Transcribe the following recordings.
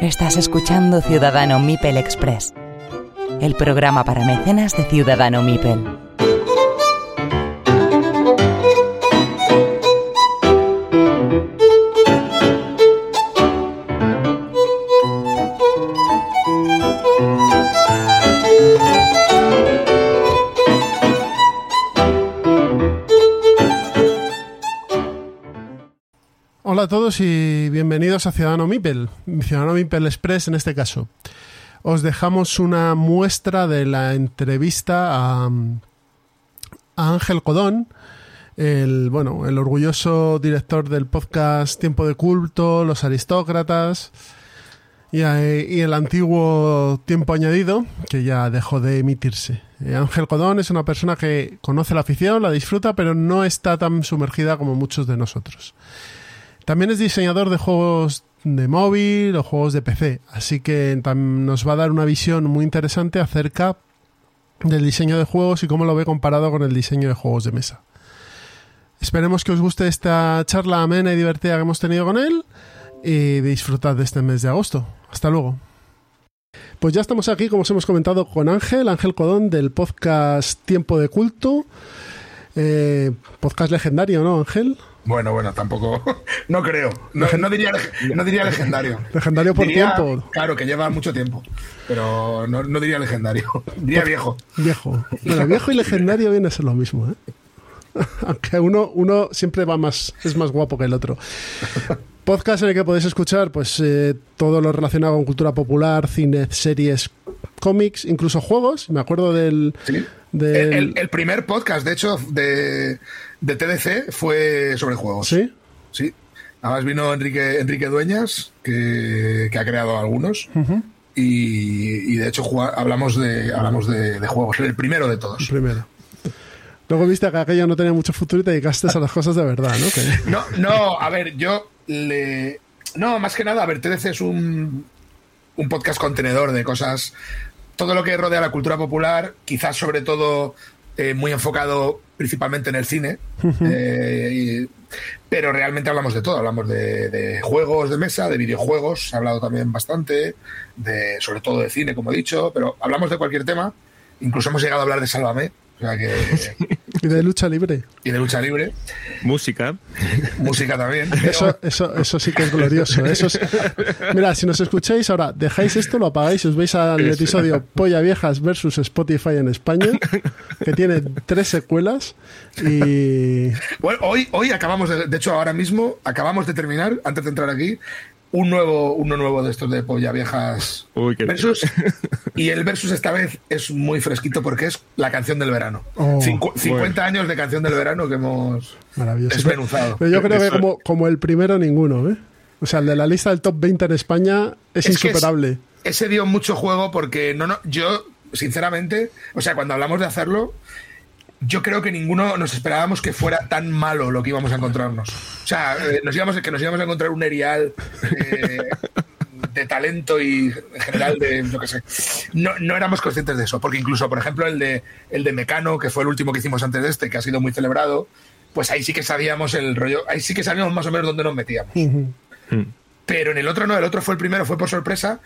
Estás escuchando Ciudadano Mipel Express, el programa para mecenas de Ciudadano Mipel. Hola a todos y bienvenidos a Ciudadano Mipel, Ciudadano Mipel Express en este caso. Os dejamos una muestra de la entrevista a, Ángel Codón, el, bueno, el orgulloso director del podcast Tiempo de Culto, Los Aristócratas y, y el antiguo Tiempo Añadido, que ya dejó de emitirse. Eh, Ángel Codón es una persona que conoce la afición, la disfruta, pero no está tan sumergida como muchos de nosotros. También es diseñador de juegos de móvil o juegos de PC, así que nos va a dar una visión muy interesante acerca del diseño de juegos y cómo lo ve comparado con el diseño de juegos de mesa. Esperemos que os guste esta charla amena y divertida que hemos tenido con él y disfrutad de este mes de agosto. Hasta luego. Pues ya estamos aquí, como os hemos comentado, con Ángel, Ángel Codón del podcast Tiempo de Culto. Eh, podcast legendario, ¿no, Ángel? Bueno, bueno, tampoco. No creo. No, no, diría, no diría legendario. Legendario por Diría, tiempo. Claro, que lleva mucho tiempo. Pero no, no diría legendario. Diría viejo. Viejo. Bueno, viejo y legendario viene a ser lo mismo, ¿eh? Aunque uno, uno siempre va más, es más guapo que el otro. Podcast en el que podéis escuchar pues eh, todo lo relacionado con cultura popular, cine, series, cómics, incluso juegos. Me acuerdo del. ¿Sí? del- El, el primer podcast, de hecho, de, de TDC fue sobre juegos. ¿Sí? Sí. Además vino Enrique, Enrique Dueñas, que, que ha creado algunos. y, y de hecho hablamos, de, hablamos de, de juegos. El primero de todos. Primero. Luego viste que aquello no tenía mucho futuro y te dedicaste a las cosas de verdad, ¿no? Que- No, no, a ver, yo le. No, más que nada, a ver, TDC es un, un podcast contenedor de cosas. Todo lo que rodea la cultura popular, quizás sobre todo eh, muy enfocado principalmente en el cine. eh, y- pero realmente hablamos de todo, hablamos de, de juegos de mesa, de videojuegos, se ha hablado también bastante, de, sobre todo de cine, como he dicho, pero hablamos de cualquier tema. Incluso hemos llegado a hablar de Sálvame, o sea que, Y de lucha libre. y de lucha libre, Música. música también. pero- Eso, eso, eso sí que es glorioso. Eso es- Mira, si nos escucháis ahora, dejáis esto, lo apagáis y os veis al episodio Polla Viejas versus Spotify en España, que tiene tres secuelas y Bueno, hoy, hoy acabamos de, de hecho, ahora mismo acabamos de terminar, antes de entrar aquí, un nuevo, uno nuevo de estos de polla viejas Uy, qué- versus. Y el versus esta vez es muy fresquito porque es la canción del verano. Oh, Cincu- 50 años de canción del verano que hemos maravilloso. desmenuzado. Pero yo creo que como, como el primero, ninguno, ¿eh? O sea, el de la lista del top 20 en España es, Es que es- insuperable. Ese dio mucho juego porque no, no, yo, sinceramente, o sea, cuando hablamos de hacerlo, yo creo que ninguno nos esperábamos que fuera tan malo lo que íbamos a encontrarnos. O sea, eh, nos íbamos, que nos íbamos a encontrar un erial eh, de talento y en general de, yo qué sé. No, no éramos conscientes de eso, porque incluso, por ejemplo, el de, el de Mecano, que fue el último que hicimos antes de este, que ha sido muy celebrado, pues ahí sí que sabíamos el rollo, ahí sí que sabíamos más o menos dónde nos metíamos. Pero en el otro no, el otro fue el primero, fue por sorpresa.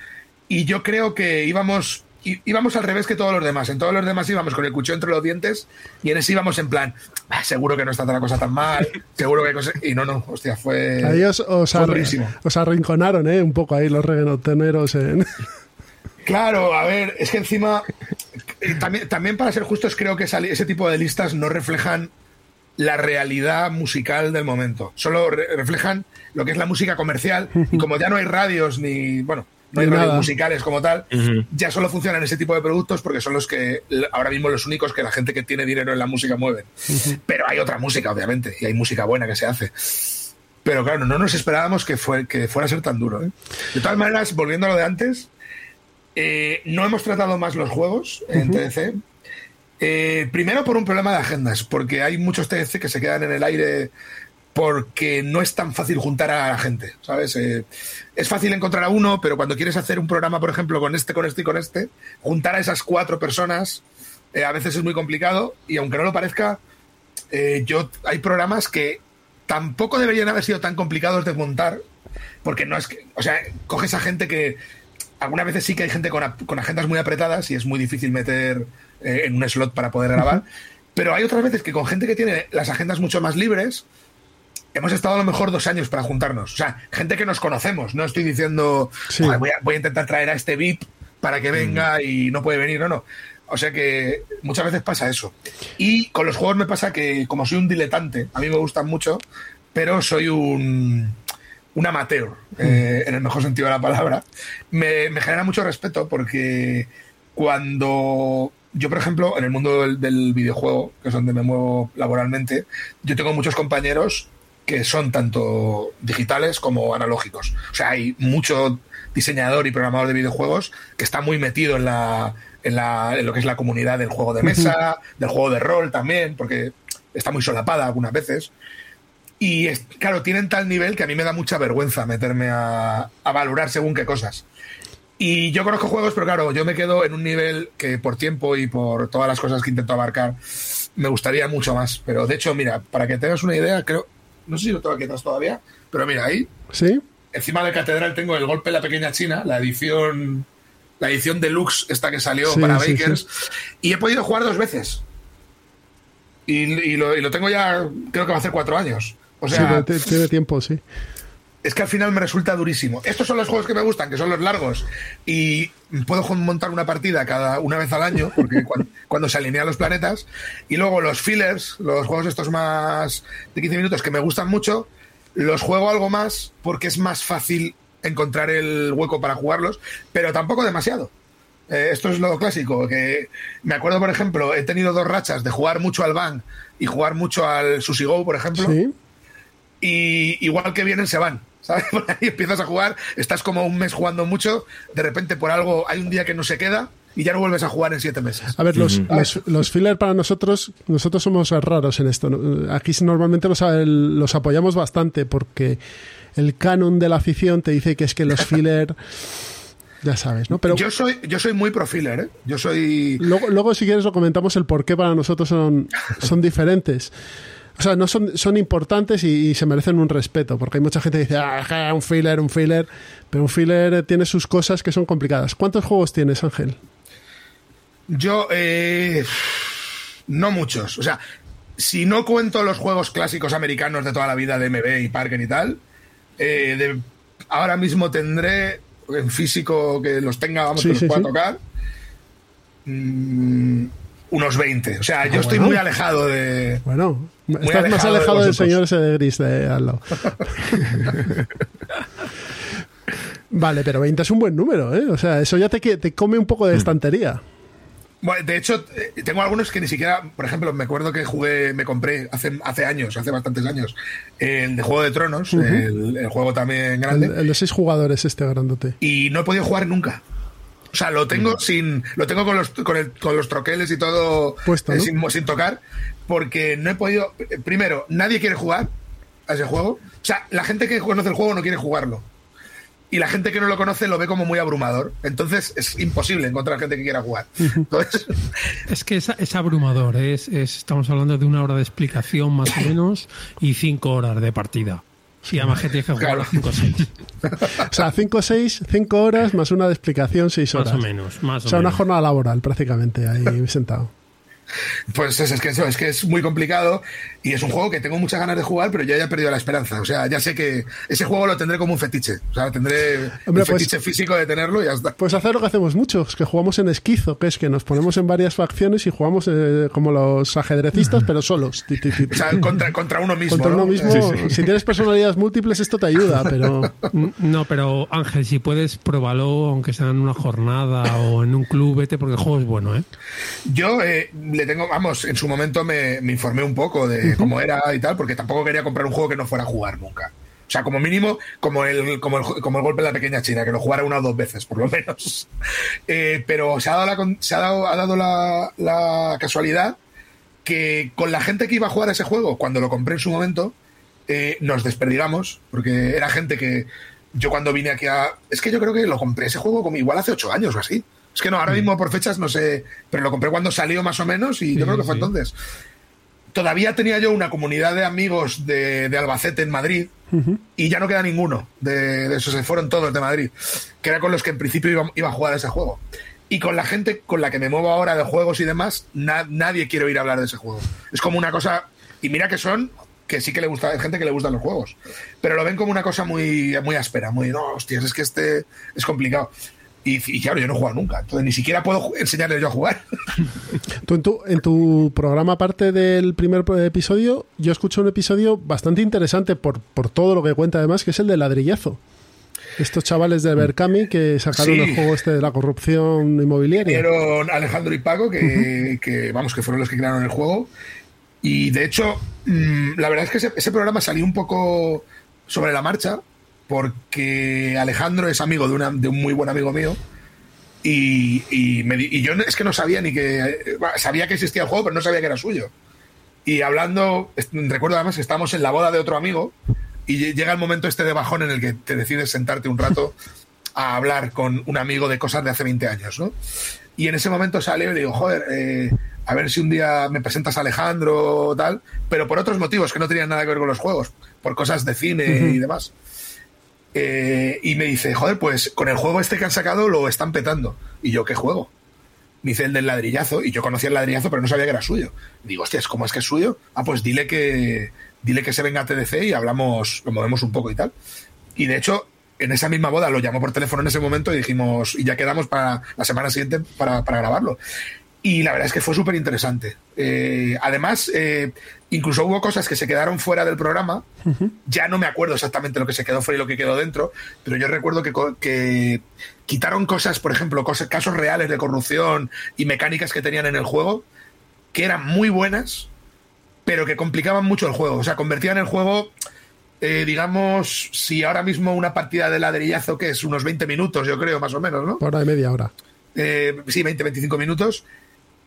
Y yo creo que íbamos, íbamos al revés que todos los demás. En todos los demás íbamos con el cuchillo entre los dientes y en ese íbamos en plan, "Ah, seguro que no está la cosa tan mal, seguro que hay cosas... Y no, no, hostia, fue... Ahí os, os, fue arrinconaron, ¿eh? Un poco ahí los reggaetoneros en... Claro, a ver, es que encima, eh, también, también para ser justos, creo que ese tipo de listas no reflejan la realidad musical del momento. Solo re- reflejan lo que es la música comercial. Y como ya no hay radios ni, bueno, no hay nada. musicales como tal, ya solo funcionan ese tipo de productos porque son los que ahora mismo los únicos que la gente que tiene dinero en la música mueven. Pero hay otra música, obviamente, y hay música buena que se hace. Pero claro, no nos esperábamos que, fue, que fuera a ser tan duro. ¿eh? De todas maneras, volviendo a lo de antes, eh, no hemos tratado más los juegos en TDC. Eh, primero por un problema de agendas, porque hay muchos TDC que se quedan en el aire porque no es tan fácil juntar a la gente, ¿sabes? Eh, es fácil encontrar a uno, pero cuando quieres hacer un programa, por ejemplo, con este, con este y con este, juntar a esas cuatro personas eh, a veces es muy complicado y aunque no lo parezca, eh, yo hay programas que tampoco deberían haber sido tan complicados de montar, porque no es que, o sea, coges a gente que algunas veces sí que hay gente con, con agendas muy apretadas y es muy difícil meter en un slot para poder grabar, pero hay otras veces que con gente que tiene las agendas mucho más libres, hemos estado a lo mejor dos años para juntarnos. O sea, gente que nos conocemos. No estoy diciendo, voy, a, intentar traer a este VIP para que venga mm. y no puede venir, no, no. O sea que muchas veces pasa eso. Y con los juegos me pasa que, como soy un diletante, a mí me gustan mucho, pero soy un, un amateur, eh, mm. en el mejor sentido de la palabra. Me, genera mucho respeto porque cuando yo, por ejemplo, en el mundo del, del, videojuego, que es donde me muevo laboralmente, yo tengo muchos compañeros que son tanto digitales como analógicos. O sea, hay mucho diseñador y programador de videojuegos que está muy metido en la, en, la, en lo que es la comunidad del juego de mesa, del juego de rol también, porque está muy solapada algunas veces. Y claro, tienen tal nivel que a mí me da mucha vergüenza meterme a, a, valorar según qué cosas. Y yo conozco juegos, pero claro, yo me quedo en un nivel que por tiempo y por todas las cosas que intento abarcar, me gustaría mucho más. Pero de hecho, mira, para que tengas una idea, creo, no sé si lo tengo aquí atrás todavía, pero mira ahí. Sí. Encima de Catedral tengo el golpe de la pequeña China, la edición. La edición deluxe, esta que salió para Bakers. Y he podido jugar dos veces. Y, lo, tengo ya, creo que va a hacer cuatro años. O sea, tiene tiempo, sí es que al final me resulta durísimo. Estos son los juegos que me gustan, que son los largos, y puedo montar una partida cada una vez al año, porque cuando, se alinean los planetas, y luego los fillers, los juegos estos más de 15 minutos que me gustan mucho, los juego algo más porque es más fácil encontrar el hueco para jugarlos, pero tampoco demasiado. Eh, esto es lo clásico, que me acuerdo, por ejemplo, he tenido dos rachas de jugar mucho al Bang y jugar mucho al Sushi Go, por ejemplo. Y igual que vienen, se van. ¿Sabes? ahí empiezas a jugar, estás como un mes jugando mucho, de repente por algo hay un día que no se queda y ya no vuelves a jugar en siete meses. A ver, los, los, fillers para nosotros, nosotros somos raros en esto. Aquí normalmente los, los apoyamos bastante porque el canon de la afición te dice que es que los filler... Ya sabes, ¿no? Pero yo soy, yo soy muy pro filler, ¿eh? Yo soy. Luego, luego, si quieres, lo comentamos el por qué para nosotros son, son diferentes. O sea, no son, son importantes y, se merecen un respeto, porque hay mucha gente que dice, ah, un filler, un filler, pero un filler tiene sus cosas que son complicadas. ¿Cuántos juegos tienes, Ángel? Yo, eh, no muchos. O sea, si no cuento los juegos clásicos americanos de toda la vida de MB y Parker y tal, eh, ahora mismo tendré en físico que los tenga, vamos, que los pueda tocar. Mm, unos 20. O sea, yo ah, estoy muy alejado de. Bueno, estás más alejado del señor ese de gris de al lado. vale, pero 20 es un buen número, ¿eh? O sea, eso ya te, te come un poco de estantería. Bueno, de hecho, eh, tengo algunos que ni siquiera, por ejemplo, me acuerdo que jugué, me compré hace, hace años, hace bastantes años, el de Juego de Tronos, el, juego también grande. El, de seis jugadores, este grandote. Y no he podido jugar nunca. O sea, lo tengo sin. Lo tengo con los, con, los troqueles y todo eh, sin, tocar. Porque no he podido. Primero, nadie quiere jugar a ese juego. O sea, la gente que conoce el juego no quiere jugarlo. Y la gente que no lo conoce lo ve como muy abrumador. Entonces es imposible encontrar gente que quiera jugar. Es que es, es abrumador. Es, estamos hablando de una hora de explicación más o menos y cinco horas de partida. Sí, además que tienes que jugar los 5 o 6. o sea, 5 o 6, 5 horas más una de explicación, 6 horas. Más o menos, más o, sea, una jornada laboral prácticamente ahí sentado. Pues es, que eso, es que es muy complicado y es un juego que tengo muchas ganas de jugar, pero ya he perdido la esperanza. O sea, ya sé que ese juego lo tendré como un fetiche. O sea, tendré un pues fetiche físico de tenerlo y ya está. Pues hacer lo que hacemos muchos, que jugamos en esquizo, que es que nos ponemos en varias facciones y jugamos eh, como los ajedrecistas, pero solos. O sea, contra, uno mismo. Contra uno mismo. Si tienes personalidades múltiples, esto te ayuda, pero. No, pero Ángel, si puedes, pruébalo, aunque sea en una jornada o en un club, vete, porque el juego es bueno, ¿eh? Yo eh, le tengo, vamos, en su momento me, informé un poco de cómo era y tal, porque tampoco quería comprar un juego que no fuera a jugar nunca. O sea, como mínimo, como el, como el, como el golpe de la pequeña China, que lo jugara una o dos veces, por lo menos. Eh, pero se ha dado, la, se ha dado, ha dado la, la, casualidad que con la gente que iba a jugar ese juego, cuando lo compré en su momento, eh, nos desperdigamos, porque era gente que yo cuando vine aquí a... Es que yo creo que lo compré ese juego como igual hace ocho años o así. Es que no, ahora mismo por fechas no sé, pero lo compré cuando salió más o menos y yo creo que fue entonces. Todavía tenía yo una comunidad de amigos de, Albacete en Madrid y ya no queda ninguno de, esos, se fueron todos de Madrid, que era con los que en principio iba, iba a jugar ese juego. Y con la gente con la que me muevo ahora de juegos y demás, nadie quiere oír hablar de ese juego. Es como una cosa. Y mira que son. Que sí que le gusta, hay gente que le gustan los juegos. Pero lo ven como una cosa muy, muy áspera, muy. No, hostias, es que este es complicado. Y, claro, yo no he jugado nunca. Entonces ni siquiera puedo enseñarle yo a jugar. Tú en tu, en tu programa, aparte del primer episodio, yo escucho un episodio bastante interesante por, por todo lo que cuenta además, que es el de ladrillazo. Estos chavales de Berkami que sacaron el juego este de la corrupción inmobiliaria. Fueron Alejandro y Paco, que, vamos, que fueron los que crearon el juego. Y de hecho, mm, la verdad es que ese, programa salió un poco sobre la marcha, porque Alejandro es amigo de, una, de un muy buen amigo mío. Y, y, yo es que no sabía ni que. Sabía que existía el juego, pero no sabía que era suyo. Y hablando, recuerdo además que estábamos en la boda de otro amigo y llega el momento este de bajón en el que te decides sentarte un rato a hablar con un amigo de cosas de hace 20 años, ¿no? Y en ese momento sale y digo, joder, eh, a ver si un día me presentas a Alejandro o tal, pero por otros motivos que no tenían nada que ver con los juegos, por cosas de cine y demás. Eh, y me dice, joder, pues con el juego este que han sacado lo están petando. Y yo, ¿qué juego? Me dice el del ladrillazo, y yo conocía el ladrillazo, pero no sabía que era suyo. digo, hostias, ¿cómo es que es suyo? Ah, pues dile que, dile que se venga a TDC y hablamos, lo movemos un poco y tal. Y de hecho, en esa misma boda lo llamó por teléfono en ese momento y dijimos, y ya quedamos para la semana siguiente para, grabarlo. Y la verdad es que fue súper interesante. Eh, además, eh, incluso hubo cosas que se quedaron fuera del programa. Ya no me acuerdo exactamente lo que se quedó fuera y lo que quedó dentro, pero yo recuerdo que, que quitaron cosas, por ejemplo, cosas, casos reales de corrupción y mecánicas que tenían en el juego, que eran muy buenas, pero que complicaban mucho el juego. O sea, convertían el juego, eh, digamos, si ahora mismo una partida de ladrillazo, que es unos 20 minutos, yo creo, más o menos, ¿no? Hora de media hora. Eh, sí, 20, 25 minutos.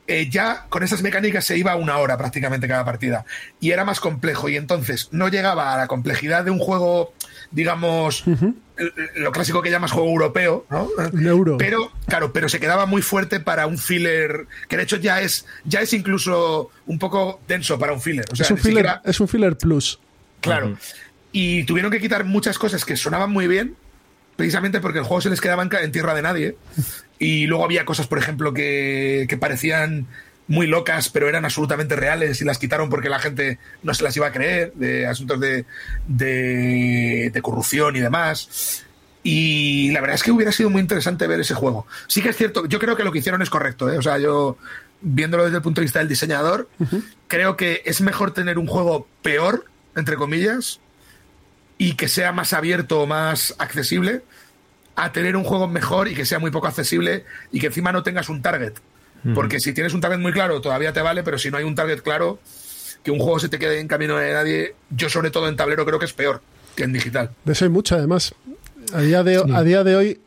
Eh, ya con esas mecánicas se iba una hora prácticamente cada partida. Y era más complejo. Y entonces no llegaba a la complejidad de un juego digamos, lo clásico que llamas juego europeo, ¿no? euro. Pero, claro, pero se quedaba muy fuerte para un filler, que de hecho ya es, ya es incluso un poco denso para un filler. es, un filler es un filler plus. Claro. Y tuvieron que quitar muchas cosas que sonaban muy bien, precisamente porque el juego se les quedaba en, tierra de nadie. Y luego había cosas, por ejemplo, que, que parecían muy locas, pero eran absolutamente reales y las quitaron porque la gente no se las iba a creer, de asuntos de, de, corrupción y demás. Y la verdad es que hubiera sido muy interesante ver ese juego. Sí que es cierto, yo creo que lo que hicieron es correcto, ¿eh? o sea, yo viéndolo desde el punto de vista del diseñador, creo que es mejor tener un juego peor, entre comillas, y que sea más abierto o más accesible, a tener un juego mejor y que sea muy poco accesible y que encima no tengas un target. Porque si tienes un target muy claro, todavía te vale, pero si no hay un target claro, que un juego se te quede en camino de nadie, yo sobre todo en tablero creo que es peor que en digital. De eso hay mucho, además. A día de, a día de hoy,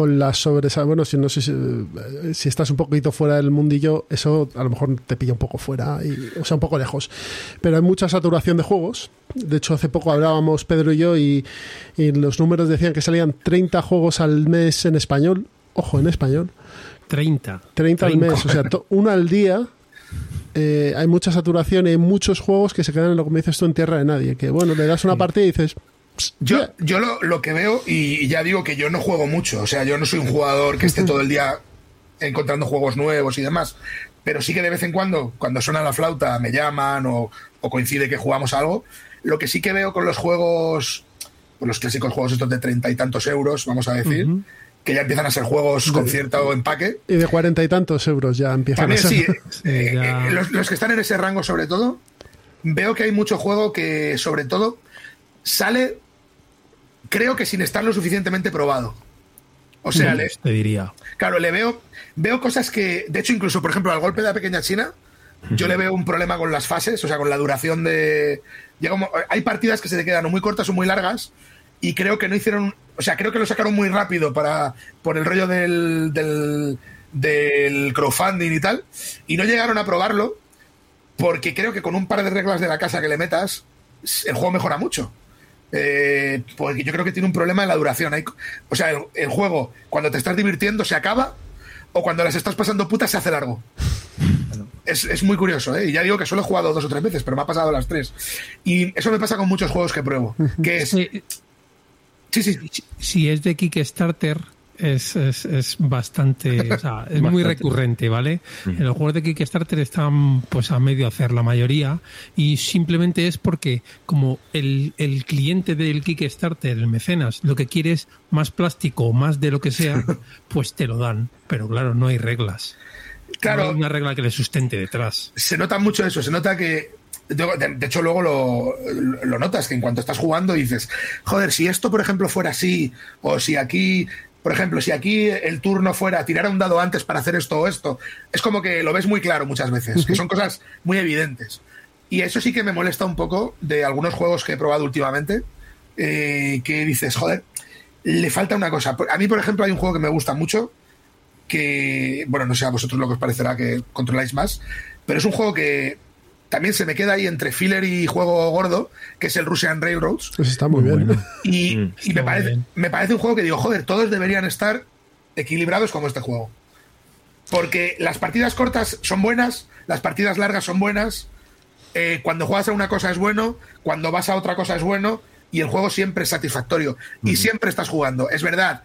con la sobresalida, bueno, si no sé si, estás un poquito fuera del mundillo, eso a lo mejor te pilla un poco fuera, y, o sea, un poco lejos. Pero hay mucha saturación de juegos. De hecho, hace poco hablábamos Pedro y yo y, y los números decían que salían 30 juegos al mes en español. Ojo, en español. 30. 30 al mes, o sea, uno al día. Eh, hay mucha saturación y hay muchos juegos que se quedan, en lo que me dices tú, en tierra de nadie. Que bueno, le das una partida y dices. Yo, yo lo, que veo, y ya digo que yo no juego mucho, o sea, yo no soy un jugador que esté todo el día encontrando juegos nuevos y demás, pero sí que de vez en cuando, cuando suena la flauta, me llaman o, coincide que jugamos algo. Lo que sí que veo con los juegos, con los clásicos juegos estos de treinta y tantos euros, vamos a decir, que ya empiezan a ser juegos con cierto empaque. Y de cuarenta y tantos euros ya empiezan a ser. Sí, eh, eh, los, que están en ese rango, sobre todo, veo que hay mucho juego que, sobre todo, sale, creo que sin estar lo suficientemente probado. O sea, le, te diría. Claro, le veo, veo cosas que, de hecho, incluso, por ejemplo, al golpe de la pequeña China, yo le veo un problema con las fases, o sea, con la duración de. hay partidas que se te quedan o muy cortas o muy largas, y creo que no hicieron o sea, creo que lo sacaron muy rápido para por el rollo del, del, crowdfunding y tal. Y no llegaron a probarlo porque creo que con un par de reglas de la casa que le metas el juego mejora mucho. Eh, porque yo creo que tiene un problema en la duración. o sea, el, juego, cuando te estás divirtiendo, se acaba, o cuando las estás pasando putas, se hace largo. Es, muy curioso, ¿eh? Y ya digo que solo he jugado dos o tres veces, pero me ha pasado las tres. Y eso me pasa con muchos juegos que pruebo. Que es. Sí, sí. sí. Si es de Kickstarter, es, es, es bastante, o sea, es muy recurrente, ¿vale? En los juegos de Kickstarter están pues a medio hacer la mayoría y simplemente es porque como el, el cliente del Kickstarter, el mecenas, lo que quiere es más plástico o más de lo que sea, pues te lo dan, pero claro, no hay reglas. Claro, no hay una regla que le sustente detrás. Se nota mucho eso, se nota que de, hecho, luego lo, lo, notas, que en cuanto estás jugando dices, joder, si esto, por ejemplo, fuera así, o si aquí por ejemplo, si aquí el turno fuera tirar un dado antes para hacer esto o esto, es como que lo ves muy claro muchas veces, que son cosas muy evidentes. Y eso sí que me molesta un poco de algunos juegos que he probado últimamente, eh, que dices, joder, le falta una cosa. A mí, por ejemplo, hay un juego que me gusta mucho, que, bueno, no sé a vosotros lo que os parecerá que controláis más, pero es un juego que también se me queda ahí entre filler y juego gordo, que es el Russian Railroads. Pues está muy, bien. Y, mm. me, parece, me parece un juego que digo, joder, todos deberían estar equilibrados como este juego. Porque las partidas cortas son buenas, las partidas largas son buenas, eh, cuando juegas a una cosa es bueno, cuando vas a otra cosa es bueno, y el juego siempre es satisfactorio. Y siempre estás jugando. Es verdad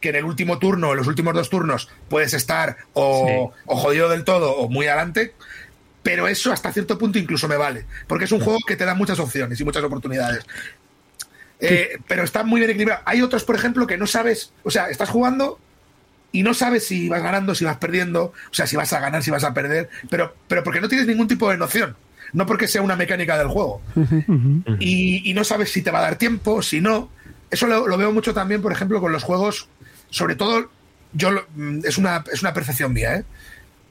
que en el último turno, en los últimos dos turnos, puedes estar o, o jodido del todo o muy adelante, pero eso hasta cierto punto incluso me vale, porque es un juego que te da muchas opciones y muchas oportunidades. Eh, pero está muy bien equilibrado. Hay otros, por ejemplo, que no sabes, o sea, estás jugando y no sabes si vas ganando, si vas perdiendo, o sea, si vas a ganar, si vas a perder, pero, pero porque no tienes ningún tipo de noción, no porque sea una mecánica del juego. y, no sabes si te va a dar tiempo, si no. Eso lo, veo mucho también, por ejemplo, con los juegos, sobre todo, yo mm, es una, es una percepción mía, ¿eh?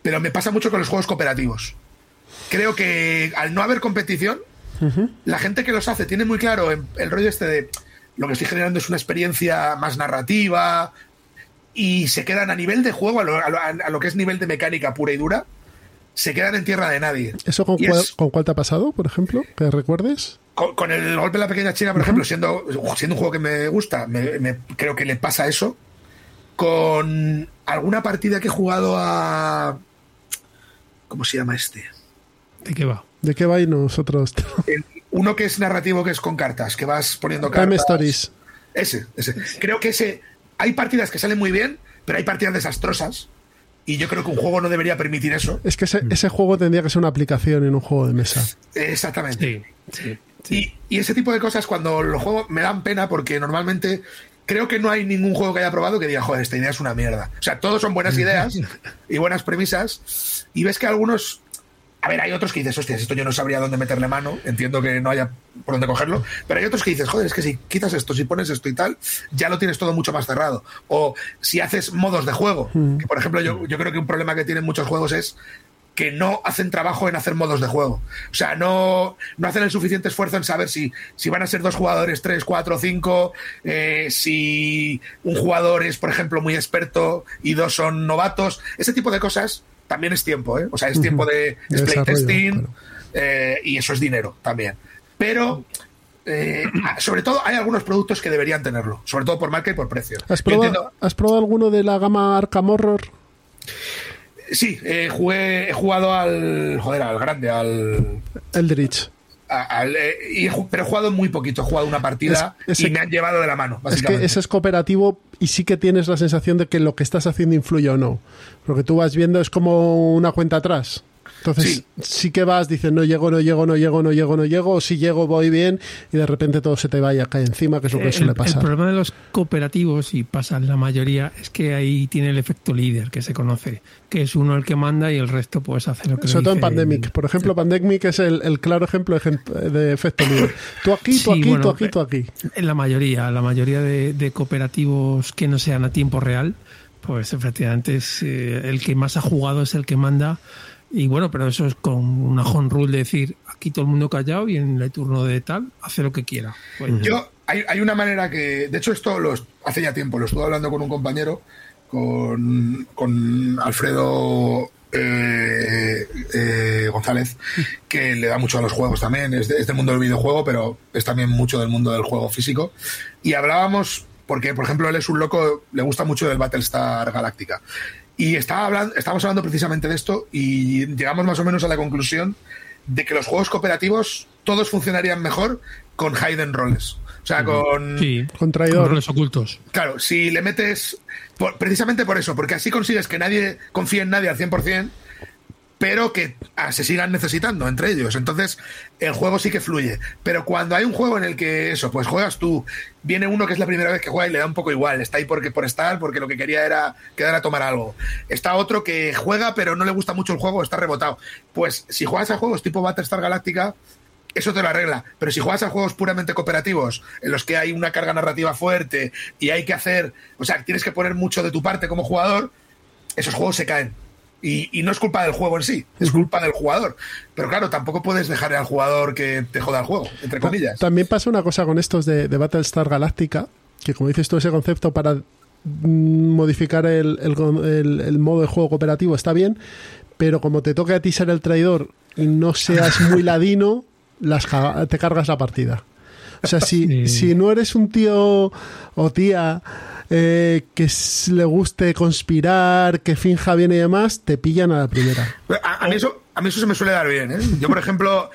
pero me pasa mucho con los juegos cooperativos creo que al no haber competición, la gente que los hace tiene muy claro el, rollo este de lo que estoy generando es una experiencia más narrativa y se quedan a nivel de juego, a lo, que es nivel de mecánica pura y dura, se quedan en tierra de nadie. ¿Eso con, cuál, te ha pasado, por ejemplo? ¿Que recuerdes? Con, el golpe de la pequeña China, por ejemplo, siendo, siendo un juego que me gusta, me, creo que le pasa eso. Con alguna partida que he jugado a... ¿Cómo se llama este? ¿De qué va? ¿De qué va y nosotros? uno que es narrativo, que es con cartas, que vas poniendo cartas. Time Stories. Ese, ese. Creo que ese. Hay partidas que salen muy bien, pero hay partidas desastrosas. Y yo creo que un juego no debería permitir eso. Es que ese, juego tendría que ser una aplicación en un juego de mesa. Exactamente. Sí, Y, y, ese tipo de cosas, cuando los juegos me dan pena, porque normalmente creo que no hay ningún juego que haya probado que diga, joder, esta idea es una mierda. O sea, todos son buenas ideas y buenas premisas. Y ves que algunos a ver, hay otros que dices, hostias, esto yo no sabría dónde meterle mano, entiendo que no haya por dónde cogerlo, pero hay otros que dices, joder, es que si quitas esto, si pones esto y tal, ya lo tienes todo mucho más cerrado. O si haces modos de juego, mm. que por ejemplo yo, yo creo que un problema que tienen muchos juegos es que no hacen trabajo en hacer modos de juego. O sea, no, no hacen el suficiente esfuerzo en saber si, si van a ser dos jugadores, tres, cuatro, cinco, eh, si un jugador es, por ejemplo, muy experto y dos son novatos. Ese tipo de cosas también es tiempo, ¿eh? O sea, es tiempo de, playtesting eh, y eso es dinero también. Pero eh, sobre todo hay algunos productos que deberían tenerlo, sobre todo por marca y por precio. ¿Has probado, ¿has probado alguno de la gama Arkham Horror? Sí, jugué, he jugado al. Joder, al grande, al. Eldritch. Eh, pero he jugado muy poquito, he jugado una partida y me han llevado de la mano. Es que ese es cooperativo y sí que tienes la sensación de que lo que estás haciendo influye o no. Lo que tú vas viendo es como una cuenta atrás. Entonces sí. que vas, dices, no llego, no llego, no llego, no llego, no llego, o si llego voy bien y de repente todo se te vaya a caer encima, que es lo que suele pasar. El problema de los cooperativos, y pasa en la mayoría, es que ahí tiene el efecto líder que se conoce, que es uno el que manda y el resto pues hace lo que Sobre todo en Pandemic. Por ejemplo, Pandemic es el, claro ejemplo de, efecto líder. Tú aquí, tú aquí, tú aquí, tú aquí. En la mayoría, la mayoría de, cooperativos que no sean a tiempo real, pues efectivamente es eh, el que más ha jugado es el que manda y bueno, pero eso es con una home rule de decir, aquí todo el mundo callado y en el turno de tal, hace lo que quiera. Pues Yo, hay, hay, una manera que, de hecho esto lo, hace ya tiempo, lo estuve hablando con un compañero, con, con Alfredo eh, eh, González, que le da mucho a los juegos también, es, de, es del mundo del videojuego, pero es también mucho del mundo del juego físico. Y hablábamos, porque por ejemplo él es un loco, le gusta mucho del Battlestar Galáctica. Y estaba hablando, estábamos hablando precisamente de esto y llegamos más o menos a la conclusión de que los juegos cooperativos todos funcionarían mejor con hidden roles. O sea, con... Sí, Con traidor. con roles ocultos. Claro, si le metes. por- precisamente por eso, porque así consigues que nadie confíe en nadie al 100%, pero que se sigan necesitando entre ellos. Entonces, el juego sí que fluye. Pero cuando hay un juego en el que eso, pues juegas tú, viene uno que es la primera vez que juega y le da un poco igual, está ahí porque, por estar, porque lo que quería era quedar a tomar algo. Está otro que juega, pero no le gusta mucho el juego, está rebotado. Pues si juegas a juegos tipo Battlestar Galactica, eso te lo arregla. Pero si juegas a juegos puramente cooperativos, en los que hay una carga narrativa fuerte y hay que hacer, o sea, tienes que poner mucho de tu parte como jugador, esos juegos se caen. Y, y no es culpa del juego en sí, es culpa del jugador. Pero claro, tampoco puedes dejar al jugador que te joda el juego, entre comillas. También pasa una cosa con estos de, de Battlestar Galactica, que como dices tú, ese concepto para mm, modificar el, el con- el- el modo de juego cooperativo está bien, pero como te toque a ti ser el traidor y no seas muy ladino, las te cargas la partida. O sea, si, Sí. si no eres un tío o tía eh, que s- le guste conspirar, que finja bien y demás, te pillan a la primera. A, a mí eso, a mí eso se me suele dar bien. ¿eh? Yo, por ejemplo,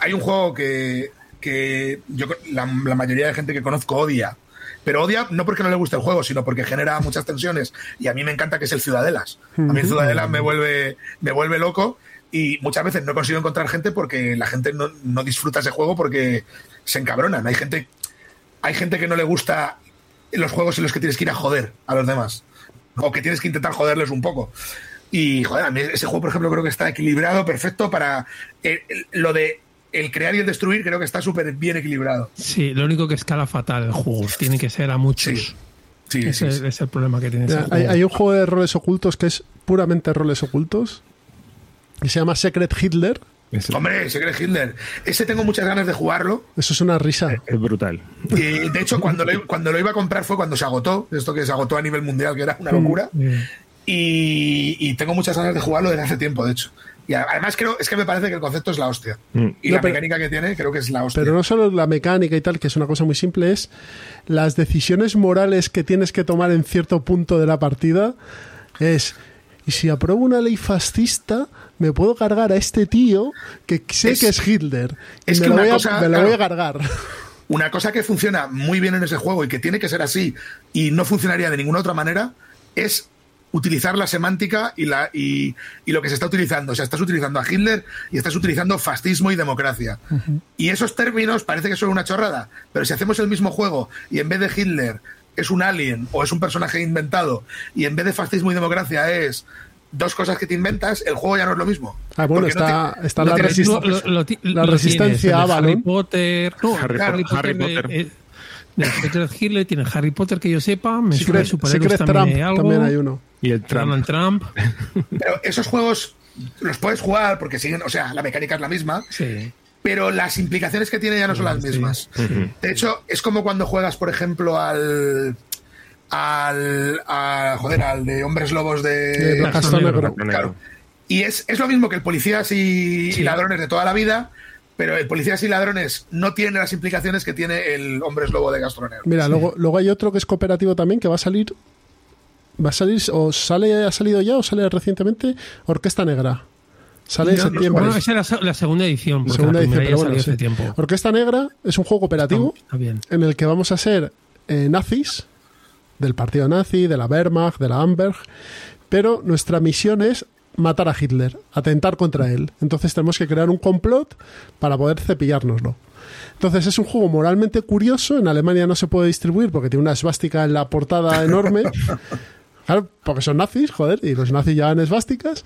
hay un juego que, que yo, la, la mayoría de gente que conozco odia. Pero odia no porque no le guste el juego, sino porque genera muchas tensiones. Y a mí me encanta que es el Ciudadelas. A mí el Ciudadelas me vuelve, me vuelve loco. Y muchas veces no consigo encontrar gente porque la gente no, no disfruta ese juego porque se encabronan. Hay gente, hay gente que no le gusta los juegos en los que tienes que ir a joder a los demás. O que tienes que intentar joderles un poco. Y, joder, a mí ese juego, por ejemplo, creo que está equilibrado, perfecto para eh, el- lo de el crear y el destruir, creo que está súper bien equilibrado. Sí, lo único que escala fatal el juego. Tiene que ser a muchos. Sí. Sí, Ese sí, sí. es el problema que tiene ese juego. hay, hay un juego de roles ocultos que es puramente roles ocultos, que se llama Secret Hitler. Es, Hombre, Secret Hitler. Ese tengo muchas ganas de jugarlo. Eso es una risa. es brutal. Y, de hecho, cuando lo, cuando lo iba a comprar fue cuando se agotó. Esto que se agotó a nivel mundial, que era una locura. Eh, Y, y tengo muchas ganas de jugarlo desde hace tiempo, de hecho. Y además creo, es que me parece que el concepto es la hostia. Mm. Y No, la pero- mecánica que tiene creo que es la hostia. Pero no solo la mecánica y tal, que es una cosa muy simple, es las decisiones morales que tienes que tomar en cierto punto de la partida. Es, y si apruebo una ley fascista, me puedo cargar a este tío que sé Es- que es Hitler. Y es me que lo, a, cosa, me lo claro. voy a cargar. Una cosa que funciona muy bien en ese juego y que tiene que ser así y no funcionaría de ninguna otra manera es utilizar la semántica y, la, y, y lo que se está utilizando. O sea, estás utilizando a Hitler y estás utilizando fascismo y democracia. Y esos términos parece que son una chorrada, pero si hacemos el mismo juego y en vez de Hitler es un alien o es un personaje inventado y en vez de fascismo y democracia es dos cosas que te inventas, el juego ya no es lo mismo. Ah, bueno, no está- te- está no la resist- lo- lo resistencia. Harry Potter. No, Harry Harry, Potter. Potter. Harry Potter. eh, de Secret Hitler tiene Harry Potter que yo sepa. Me Secret, superhéroes Secret también, Trump hay algo. también hay uno. Y el Trump. Donald Trump. Pero esos juegos los puedes jugar porque siguen, o sea, la mecánica es la misma, Sí. Pero las implicaciones que tiene ya no son las mismas. De hecho, es como cuando juegas, por ejemplo, al. al. a- joder, al de Hombres Lobos De de. Stone. Claro. Y es, es lo mismo que el policías y, Sí. y ladrones de toda la vida, pero el policías y ladrones no tiene las implicaciones que tiene el Hombres Lobo de Gastronero. Mira, luego, luego hay otro que es cooperativo también, que va a salir. Va a salir, o sale, ha salido ya, o sale recientemente, Orquesta Negra. Sale en septiembre. Bueno, esa es la, la segunda edición. Porque Segunda la edición, pero bueno, sí. tiempo. Orquesta Negra es un juego cooperativo Está bien. en el que vamos a ser eh, nazis, del partido nazi, de la Wehrmacht, de la Amberg, pero nuestra misión es matar a Hitler, atentar contra él. Entonces tenemos que crear un complot para poder cepillárnoslo. Entonces es un juego moralmente curioso, en Alemania no se puede distribuir porque tiene una esvástica en la portada enorme. Claro, porque son nazis, joder, y los nazis llevan esvásticas.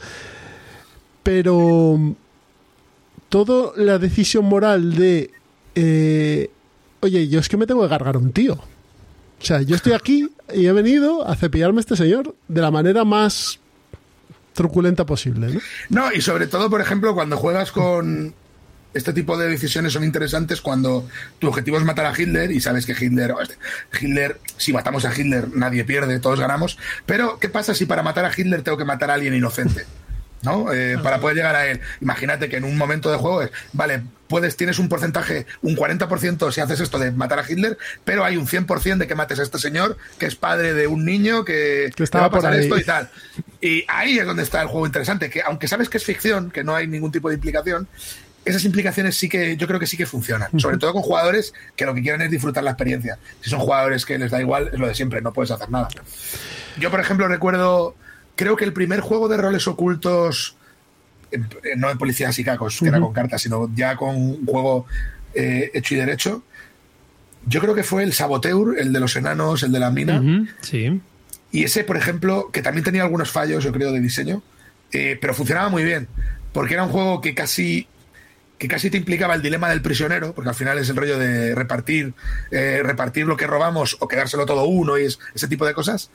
Pero toda la decisión moral de eh, oye, yo es que me tengo que cargar un tío. O sea, yo estoy aquí y he venido a cepillarme a este señor de la manera más truculenta posible, ¿no? No, y sobre todo, por ejemplo, cuando juegas con este tipo de decisiones son interesantes cuando tu objetivo es matar a Hitler y sabes que Hitler, este- Hitler, si matamos a Hitler nadie pierde, todos ganamos. Pero, ¿qué pasa si para matar a Hitler tengo que matar a alguien inocente? ¿No? Eh, para poder llegar a él. Imagínate que en un momento de juego es, vale, puedes, tienes un porcentaje, un 40% si haces esto de matar a Hitler, pero hay un 100% de que mates a este señor, que es padre de un niño, que, que estaba va a pasar por esto y tal. Y ahí es donde está el juego interesante, que aunque sabes que es ficción, que no hay ningún tipo de implicación, esas implicaciones sí que yo creo que sí que funcionan, sobre todo con jugadores que lo que quieren es disfrutar la experiencia. Si son jugadores que les da igual, es lo de siempre, no puedes hacer nada. Yo, por ejemplo, recuerdo, creo que el primer juego de roles ocultos, no de policías y cacos, que era con cartas, sino ya con un juego eh, hecho y derecho, yo creo que fue el Saboteur, el de los enanos, el de la mina. Sí. Y ese, por ejemplo, que también tenía algunos fallos, yo creo, de diseño, eh, pero funcionaba muy bien, porque era un juego que casi que casi te implicaba el dilema del prisionero, porque al final es el rollo de repartir, eh, repartir lo que robamos o quedárselo todo uno y es, ese tipo de cosas.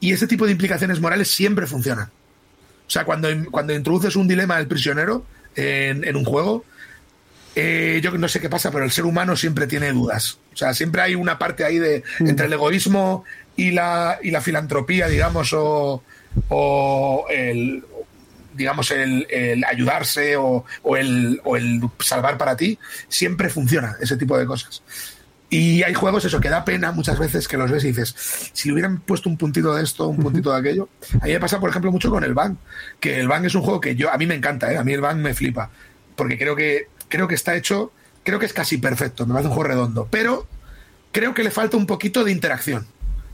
Y ese tipo de implicaciones morales siempre funcionan. O sea, cuando, cuando introduces un dilema del prisionero en, en un juego, eh, yo no sé qué pasa, pero el ser humano siempre tiene dudas. O sea, siempre hay una parte ahí de entre el egoísmo y la, y la filantropía, digamos, o, o el digamos el, el ayudarse o, o, el, o el salvar para ti, siempre funciona ese tipo de cosas. Y hay juegos, eso, que da pena muchas veces que los ves y dices, si le hubieran puesto un puntito de esto, un puntito de aquello. A mí me pasa, por ejemplo, mucho con el Bang, que el Bang es un juego que yo, a mí me encanta, ¿eh? a mí el Bang me flipa, porque creo que, creo que está hecho, creo que es casi perfecto, me parece un juego redondo, pero creo que le falta un poquito de interacción,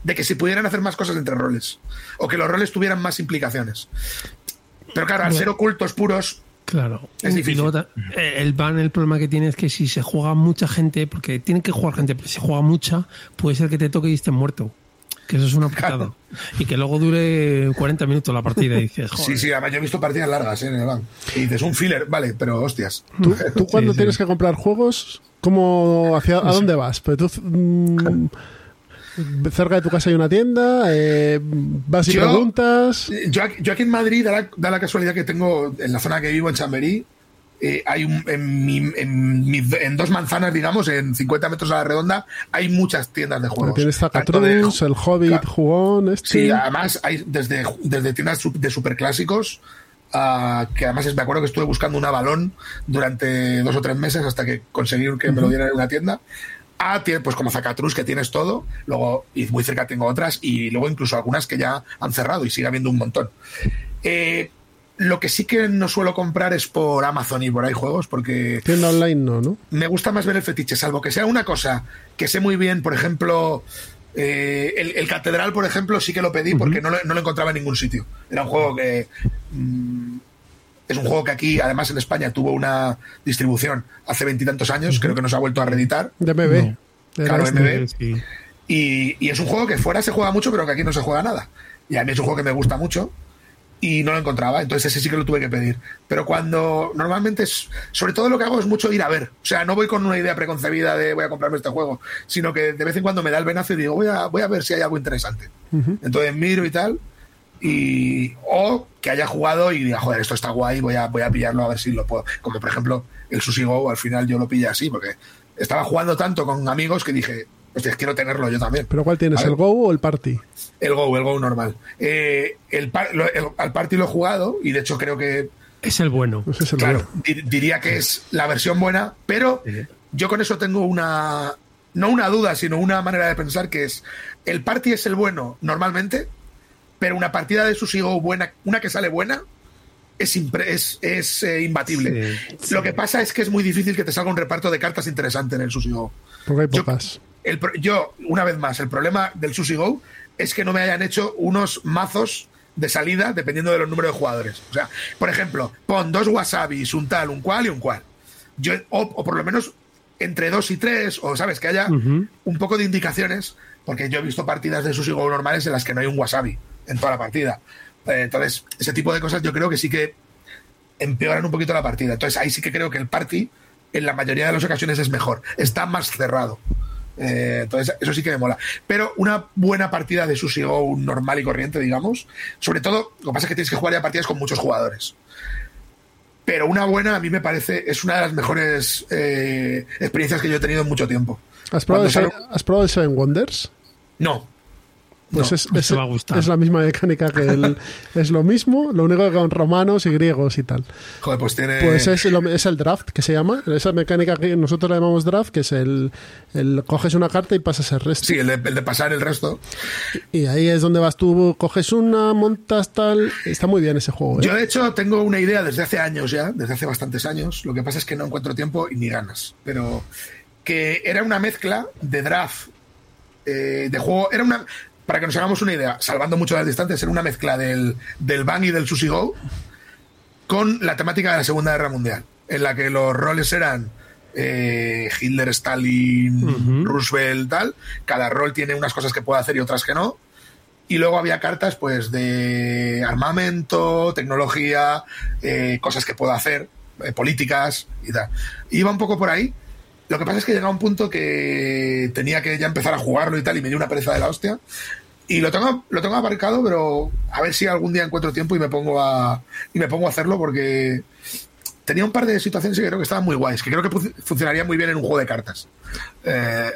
de que si pudieran hacer más cosas entre roles, o que los roles tuvieran más implicaciones. Pero claro, al ser ocultos puros, Claro. Es Y difícil. luego eh, el ban, el problema que tiene es que si se juega mucha gente, porque tiene que jugar gente, pero si juega mucha, puede ser que te toque y estés muerto. Que eso es una putada. Claro. Y que luego dure 40 minutos la partida y dices, joder. sí, sí, además yo he visto partidas largas ¿eh? en el Bang. Y dices, un filler, vale, pero hostias. ¿Tú, tú cuando sí. tienes que comprar juegos, ¿cómo, hacia, ¿a dónde vas? Pero tú, mm, cerca de tu casa hay una tienda, eh, vas y Yo- preguntas. Yo, aquí- yo aquí en Madrid, da la, da la casualidad que tengo, en la zona que vivo, en Chamberí, eh, hay un, en, mi- en mi- en dos manzanas, digamos, en 50 metros a la redonda, hay muchas tiendas de juegos. Tienes Zacatrus, el Hobbit Claro. jugón, este. Sí, además hay desde, desde tiendas de superclásicos, ah, que además es- me acuerdo que estuve buscando una balón durante dos o tres meses hasta que conseguí que me lo dieran en una tienda. A tiene, pues como Zacatrus, que tienes todo, luego, y muy cerca tengo otras, y luego incluso algunas que ya han cerrado y sigue habiendo un montón. Eh, lo que sí que no suelo comprar es por Amazon y por ahí juegos, porque Tienda online no, ¿no? me gusta más ver el fetiche, salvo que sea una cosa que sé muy bien, por ejemplo, eh, el, el Catedral, por ejemplo, sí que lo pedí porque no lo, no lo encontraba en ningún sitio. Era un juego que... mm, es un juego que aquí, además en España, tuvo una distribución hace veintitantos años, creo que no se ha vuelto a reeditar. De MB. Claro, la- MB. Sí. Y, y es un juego que fuera se juega mucho, pero que aquí no se juega nada. Y a mí es un juego que me gusta mucho y no lo encontraba, entonces ese sí que lo tuve que pedir. Pero cuando normalmente es, sobre todo lo que hago es mucho ir a ver. O sea, no voy con una idea preconcebida de voy a comprarme este juego, sino que de vez en cuando me da el venazo y digo, voy a, voy a ver si hay algo interesante. Entonces miro y tal. Y, o que haya jugado y diga, joder, esto está guay, voy a, voy a pillarlo a ver si lo puedo. Como por ejemplo el Sushi Go, al final yo lo pillé así, porque estaba jugando tanto con amigos que dije, hostia, quiero tenerlo yo también. ¿Pero cuál tienes, el Go o el Party? El Go, el Go normal. Eh, el, par- lo- el- al Party lo he jugado y de hecho creo que, Es el bueno. Ese es el claro, bueno. diría que es la versión buena, pero yo con eso tengo una, no una duda, sino una manera de pensar que es, el Party es el bueno normalmente, pero una partida de Sushi Go buena, una que sale buena, es, es, es, eh, imbatible. Sí, Lo que pasa es que es muy difícil que te salga un reparto de cartas interesante en el Sushi Go. Porque hay Yo- pocas. El pro- yo, una vez más, el problema del Sushi Go es que no me hayan hecho unos mazos de salida dependiendo de los números de jugadores. O sea, por ejemplo, pon dos wasabis, un tal, un cual y un cual. Yo, o, o por lo menos entre dos y tres, o sabes, que haya un poco de indicaciones, porque yo he visto partidas de Sushi Go normales en las que no hay un wasabi en toda la partida. Eh, entonces, ese tipo de cosas yo creo que sí que empeoran un poquito la partida. Entonces, ahí sí que creo que el party, en la mayoría de las ocasiones, es mejor. Está más cerrado. Eh, entonces, eso sí que me mola. Pero una buena partida de Sushi Go normal y corriente, digamos, sobre todo, lo que pasa es que tienes que jugar ya partidas con muchos jugadores. Pero una buena, a mí me parece, es una de las mejores eh, experiencias que yo he tenido en mucho tiempo. ¿Has probado, el, Seven- ¿Has probado el Seven Wonders? No, Pues No, es, es- te va a gustar. es la misma mecánica que el, es lo mismo, lo único que con romanos y griegos y tal. Joder, pues tiene. Pues es, lo- es el draft que se llama, esa mecánica que nosotros le llamamos draft, que es el, el coges una carta y pasas el resto. Sí, el de, el de pasar el resto. Y ahí es donde vas tú, coges una, montas tal. Está muy bien ese juego. ¿eh? Yo, de hecho, tengo una idea desde hace años ya, desde hace bastantes años. Lo que pasa es que no encuentro tiempo y ni ganas. Pero que era una mezcla de draft, eh, de juego. Era una. Para que nos hagamos una idea, salvando mucho las distancias, era una mezcla del, del Bang y del Sushi Go con la temática de la Segunda Guerra Mundial, en la que los roles eran eh, Hitler, Stalin, Roosevelt, tal. Cada rol tiene unas cosas que puede hacer y otras que no. Y luego había cartas pues de armamento, tecnología, eh, cosas que puedo hacer, eh, políticas y tal. Iba un poco por ahí. Lo que pasa es que llegaba un punto que tenía que ya empezar a jugarlo y tal, y me dio una pereza de la hostia. Y lo tengo, lo tengo aparcado, pero a ver si algún día encuentro tiempo y me pongo a, y me pongo a hacerlo porque tenía un par de situaciones que creo que estaban muy guays, que creo que fu- funcionaría muy bien en un juego de cartas. Eh,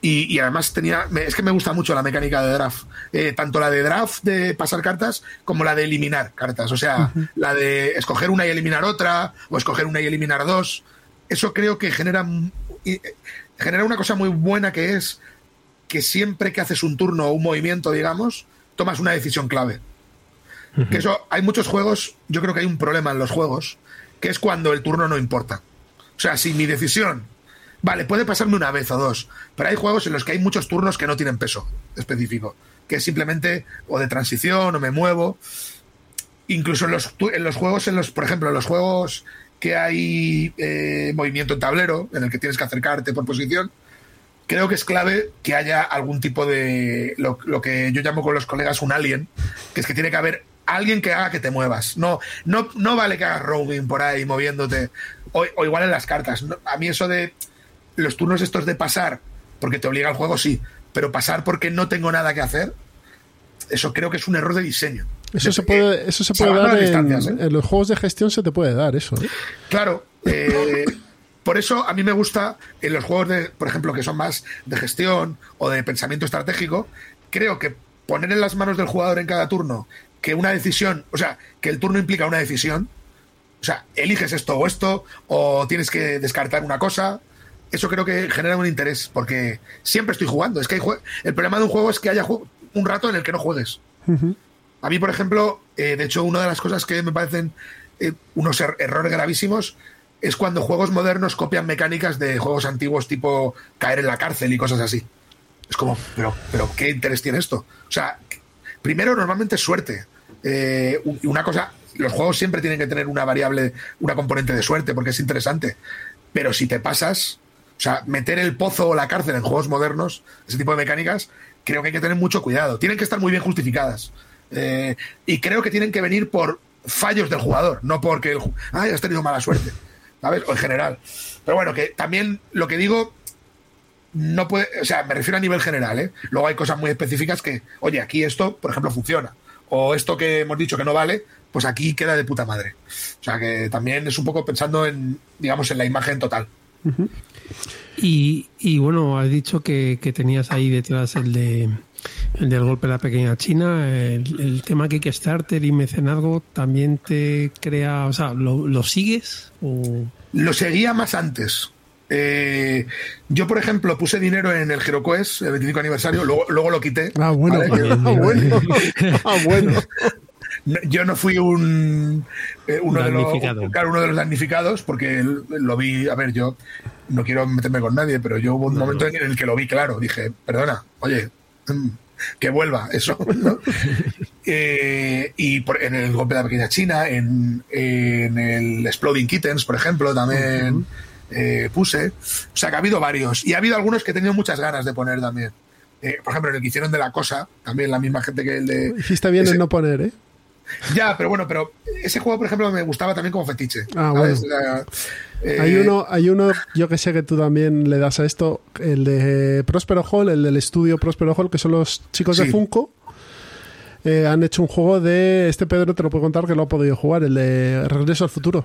y, y además tenía. es que me gusta mucho la mecánica de draft. Eh, tanto la de draft de pasar cartas como la de eliminar cartas. O sea, la de escoger una y eliminar otra, o escoger una y eliminar dos. Eso creo que genera, eh, genera una cosa muy buena que es que siempre que haces un turno o un movimiento, digamos, tomas una decisión clave. Que eso, hay muchos juegos, yo creo que hay un problema en los juegos, que es cuando el turno no importa. O sea, si mi decisión, vale, puede pasarme una vez o dos, pero hay juegos en los que hay muchos turnos que no tienen peso específico, que es simplemente o de transición o me muevo. Incluso en los, en los juegos, en los, por ejemplo, en los juegos que hay eh, movimiento en tablero, en el que tienes que acercarte por posición, creo que es clave que haya algún tipo de lo, lo que yo llamo con los colegas un alien, que es que tiene que haber alguien que haga que te muevas. No, no, no vale que hagas roaming por ahí moviéndote. O, o igual en las cartas. A mí eso de los turnos estos de pasar, porque te obliga el juego, sí, pero pasar porque no tengo nada que hacer, eso creo que es un error de diseño. Eso De- se puede, eso se puede dar en, ¿eh? en los juegos de gestión, se te puede dar eso. ¿eh? Claro. eh, por eso a mí me gusta en los juegos de, por ejemplo, que son más de gestión o de pensamiento estratégico, creo que poner en las manos del jugador en cada turno que una decisión, o sea, que el turno implica una decisión, o sea, eliges esto o esto, o tienes que descartar una cosa. Eso creo que genera un interés, porque siempre estoy jugando. Es que hay el problema de un juego es que haya un rato en el que no juegues. A mí, por ejemplo, eh, de hecho, una de las cosas que me parecen eh, unos er- errores gravísimos es cuando juegos modernos copian mecánicas de juegos antiguos tipo caer en la cárcel y cosas así. Es como, pero, pero ¿qué interés tiene esto? O sea, primero normalmente es suerte. Eh, una cosa, los juegos siempre tienen que tener una variable, una componente de suerte porque es interesante. Pero si te pasas, o sea, meter el pozo o la cárcel en juegos modernos, ese tipo de mecánicas, creo que hay que tener mucho cuidado. Tienen que estar muy bien justificadas. Eh, y creo que tienen que venir por fallos del jugador, no porque has tenido mala suerte, ¿sabes? O en general. Pero bueno, que también lo que digo no puede, o sea, me refiero a nivel general, ¿eh? Luego hay cosas muy específicas que, oye, aquí esto, por ejemplo, funciona. O esto que hemos dicho que no vale, pues aquí queda de puta madre. O sea, que también es un poco pensando en, digamos, en la imagen total. Y, y bueno, has dicho que, que tenías ahí detrás el de del golpe de la pequeña China, el, el tema Kickstarter y mecenazgo también te crea, o sea, ¿lo, lo sigues? O... Lo seguía más antes. Eh, yo, por ejemplo, puse dinero en el HeroQuest, el 25 aniversario, luego, luego lo quité. Ah, bueno. ¿vale? Ah, bueno. Ah, bueno. No, Yo no fui un eh, uno, de los, Damnificado. claro, uno de los damnificados porque lo vi, a ver, yo no quiero meterme con nadie, pero yo hubo un momento en el que lo vi claro, dije, perdona, oye, que vuelva eso. ¿no? Eh, y por- en el golpe de la pequeña China, en, en el Exploding Kittens, por ejemplo, también eh, puse. O sea que ha habido varios. Y ha habido algunos que he tenido muchas ganas de poner también. Eh, por ejemplo, en el que hicieron de la cosa, también la misma gente que el de. Hiciste bien ese- en no poner, ¿eh? ya, pero bueno, pero ese juego, por ejemplo, me gustaba también como fetiche. Ah, ¿sabes? bueno. Eh, Hay uno, hay uno, yo que sé que tú también le das a esto, el de Prospero Hall, el del estudio Prospero Hall, que son los chicos de. Funko. Eh, han hecho un juego de. Este Pedro te lo puedo contar que lo ha podido jugar, el de Regreso al Futuro.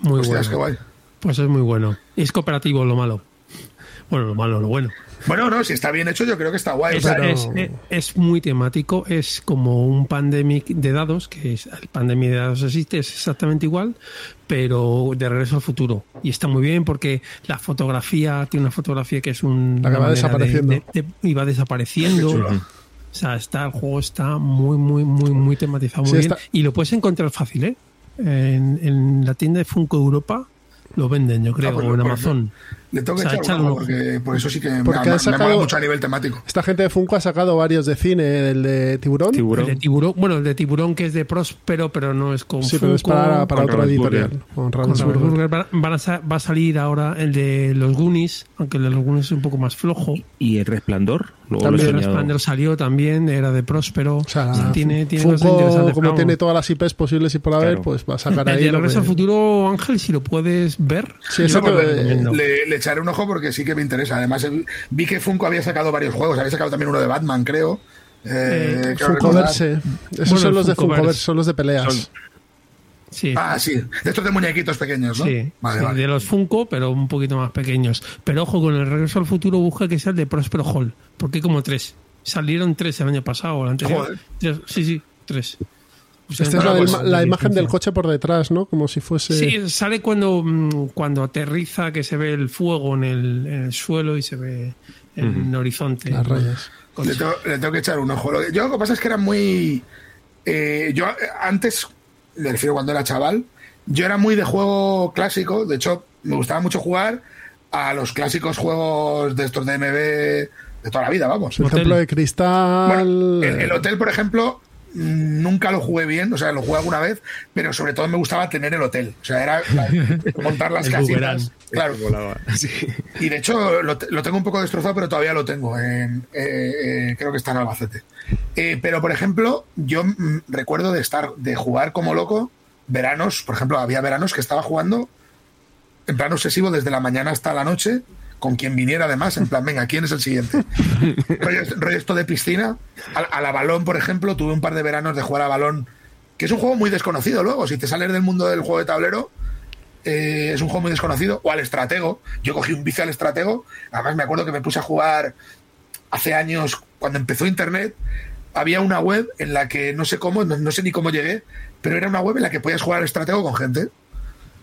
Muy Hostias, qué bueno. guay. Pues es muy bueno. Es cooperativo lo malo. Bueno, lo malo, lo bueno. Bueno, no, si está bien hecho, yo creo que está guay. Es, es, es, muy temático, es como un pandemic de dados, que es, el pandemic de dados existe, es exactamente igual, pero de regreso al futuro. Y está muy bien porque la fotografía, tiene una fotografía que es un. La que va desapareciendo. De, de, y va desapareciendo. O sea, está, el juego está muy, muy, muy, muy tematizado, muy sí, bien. Y lo puedes encontrar fácil, ¿eh? En, en, la tienda de Funko Europa lo venden, yo creo, ah, pues, o en Amazon. Le tengo que o sea, echar un porque por eso sí que porque me, sacado, me mola mucho a nivel temático. Esta gente de Funko ha sacado varios de cine, el de Tiburón. ¿Tiburón? El de Tiburón, bueno, el de Tiburón que es de Próspero, pero no es con Sí, Funko, pero es para, para otro editorial. Con. Van a, va a salir ahora el de los Goonies, aunque el de los Goonies es un poco más flojo. ¿Y el Resplandor? Luego también el Resplandor salió también, era de Próspero. O sea, o sea tiene, tiene Funko, como tiene todas las IPs posibles y por haber, claro. pues va a sacar el ahí. El de Regreso al Futuro, Ángel, si lo puedes ver. Sí, eso no, le, le, le echaré un ojo porque sí que me interesa. Además, vi que Funko había sacado varios juegos. Había sacado también uno de Batman, creo. Eh, eh, Funkoverse. Esos bueno, son los de Funkoverse, son los de peleas. Son... Sí. Ah, sí. De estos de muñequitos pequeños, ¿no? Sí, vale, sí, vale. de los Funko, pero un poquito más pequeños. Pero ojo, con el regreso al futuro busca que sea el de Prospero Hall. Porque hay como tres. Salieron tres el año pasado o el anterior. Joder. Sí, sí, tres. Pues Esta es la, la imagen del coche por detrás, ¿no? Como si fuese. Sí, sale cuando, cuando aterriza, que se ve el fuego en el, en el suelo y se ve en uh -huh. el horizonte. Las rayas. Le tengo, le tengo, que echar un ojo. Yo lo que pasa es que era muy. Eh, yo antes, me refiero cuando era chaval, yo era muy de juego clásico. De hecho, me gustaba mucho jugar a los clásicos juegos de estos de MB de toda la vida, vamos. El ejemplo de cristal. Bueno, el, el hotel, por ejemplo, nunca lo jugué bien, o sea, lo jugué alguna vez, pero sobre todo me gustaba tener el hotel. O sea, era montar las casitas. Claro. Sí. Y de hecho lo, lo, tengo un poco destrozado, pero todavía lo tengo. En, eh, creo que está en Albacete. Eh, pero, por ejemplo, yo recuerdo de estar, de jugar como loco veranos, por ejemplo, había veranos que estaba jugando en plan obsesivo desde la mañana hasta la noche con quien viniera además, en plan, venga, ¿quién es el siguiente? rollo, rollo esto de piscina. A, a, la balón, por ejemplo, tuve un par de veranos de jugar a balón, que es un juego muy desconocido luego. Si te sales del mundo del juego de tablero, eh, es un juego muy desconocido. O al estratego. Yo cogí un vicio al estratego. Además, me acuerdo que me puse a jugar hace años, cuando empezó Internet. Había una web en la que no sé cómo, no, no sé ni cómo llegué, pero era una web en la que podías jugar al estratego con gente.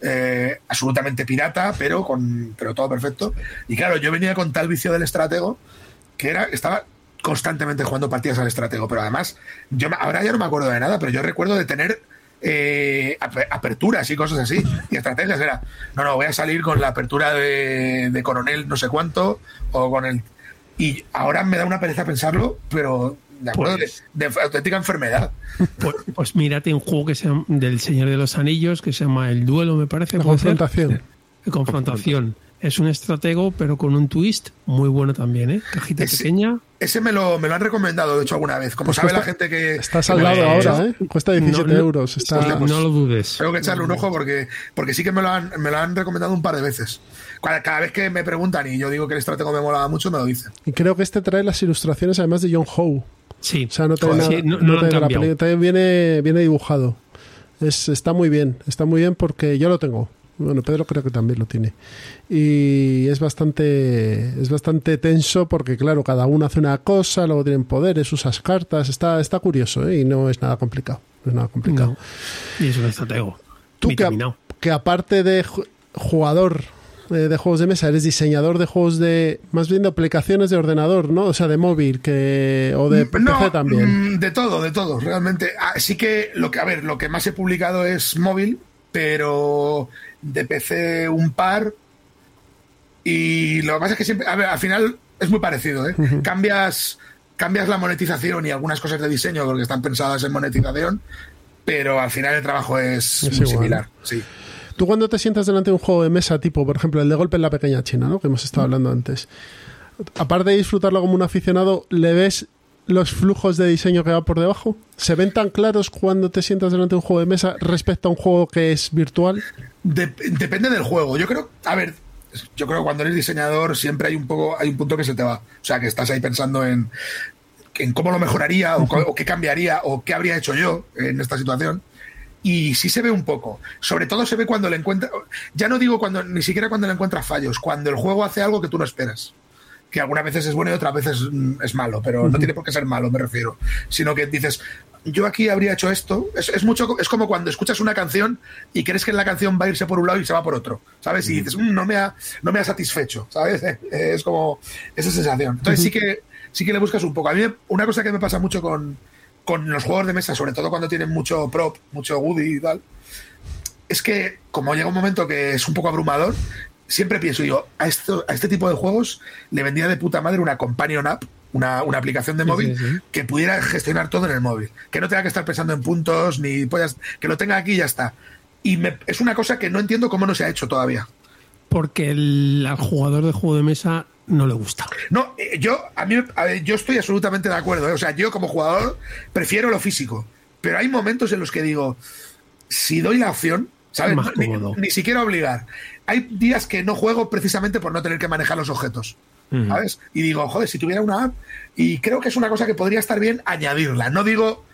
Eh, absolutamente pirata, pero con pero todo perfecto. Y claro, yo venía con tal vicio del estratego que era estaba constantemente jugando partidas al estratego, pero además yo ahora ya no me acuerdo de nada, pero yo recuerdo de tener eh, aperturas y cosas así y estrategias era no no voy a salir con la apertura de, de coronel no sé cuánto o con el y ahora me da una pereza pensarlo, pero de acuerdo, pues, de, de, auténtica enfermedad. Pues, pues, mírate un juego que se llama, del Señor de los Anillos que se llama El Duelo, me parece. La confrontación. Ser? Confrontación. Es un estratego, pero con un twist muy bueno también, ¿eh? Cajita ese, pequeña. Ese me lo, me lo han recomendado, de hecho, alguna vez. Como pues sabe cuesta, la gente que. Está saldado ahora, ¿eh? Cuesta 17 no, euros. Está... Pues, no lo dudes. Tengo que echarle un ojo porque, porque sí que me lo, han, me lo han recomendado un par de veces. Cada, cada, vez que me preguntan y yo digo que el estratego me molaba mucho, me lo dicen. Y creo que este trae las ilustraciones además de John Howe. Sí. O sea, no trae, Joder, nada, sí, no, no no trae la viene, viene dibujado. Es, está muy bien, está muy bien porque yo lo tengo. Bueno, Pedro creo que también lo tiene. Y es bastante es bastante tenso porque, claro, cada uno hace una cosa, luego tienen poderes, usas cartas. Está, está curioso ¿eh? y no es nada complicado. No es nada complicado. Y es un estratego. Tú que, que, aparte de jugador de juegos de mesa, eres diseñador de juegos de. más bien de aplicaciones de ordenador, ¿no? O sea, de móvil que o de no, PC también. Mm, De todo, de todo, realmente. Así que lo que, a ver, lo que más he publicado es móvil, pero de PC un par. Y lo que pasa es que siempre, a ver, al final es muy parecido, ¿eh? Uh -huh. Cambias cambias la monetización y algunas cosas de diseño porque están pensadas en monetización, pero al final el trabajo es, es muy igual. similar. Sí. Tú cuando te sientas delante de un juego de mesa tipo, por ejemplo, el de golpe en la pequeña China, ¿no? que hemos estado hablando antes, aparte de disfrutarlo como un aficionado, ¿le ves los flujos de diseño que va por debajo? ¿Se ven tan claros cuando te sientas delante de un juego de mesa respecto a un juego que es virtual? De depende del juego. Yo creo, a ver, yo creo que cuando eres diseñador siempre hay un poco, hay un punto que se te va. O sea, que estás ahí pensando en, en cómo lo mejoraría o qué cambiaría o qué habría hecho yo en esta situación. Y sí se ve un poco. Sobre todo se ve cuando le encuentra, ya no digo cuando, ni siquiera cuando le encuentras fallos, cuando el juego hace algo que tú no esperas. Que algunas veces es bueno y otras veces mm, es malo, pero no tiene por qué ser malo, me refiero. Sino que dices, yo aquí habría hecho esto. Es, es, mucho, es como cuando escuchas una canción y crees que la canción va a irse por un lado y se va por otro, ¿sabes? Y dices, mm, no, me ha, no me ha satisfecho, ¿sabes? Es como esa sensación. Entonces sí que, sí que le buscas un poco. A mí una cosa que me pasa mucho con, con los juegos de mesa, sobre todo cuando tienen mucho prop, mucho goodie y tal, es que como llega un momento que es un poco abrumador, siempre pienso yo, a, esto, a este tipo de juegos le vendría de puta madre una companion app, una, una aplicación de móvil sí, sí, sí. que pudiera gestionar todo en el móvil, que no tenga que estar pensando en puntos, ni puedas, que lo tenga aquí y ya está. Y me, es una cosa que no entiendo cómo no se ha hecho todavía. Porque el, al jugador de juego de mesa no le gusta. No, eh, yo a mí a ver, yo estoy absolutamente de acuerdo. ¿eh? O sea, yo como jugador prefiero lo físico, pero hay momentos en los que digo, si doy la opción, ¿sabes? Ni, ni, siquiera obligar. Hay días que no juego precisamente por no tener que manejar los objetos. Uh -huh. ¿Sabes? Y digo, joder, si tuviera una app, y creo que es una cosa que podría estar bien añadirla. No digo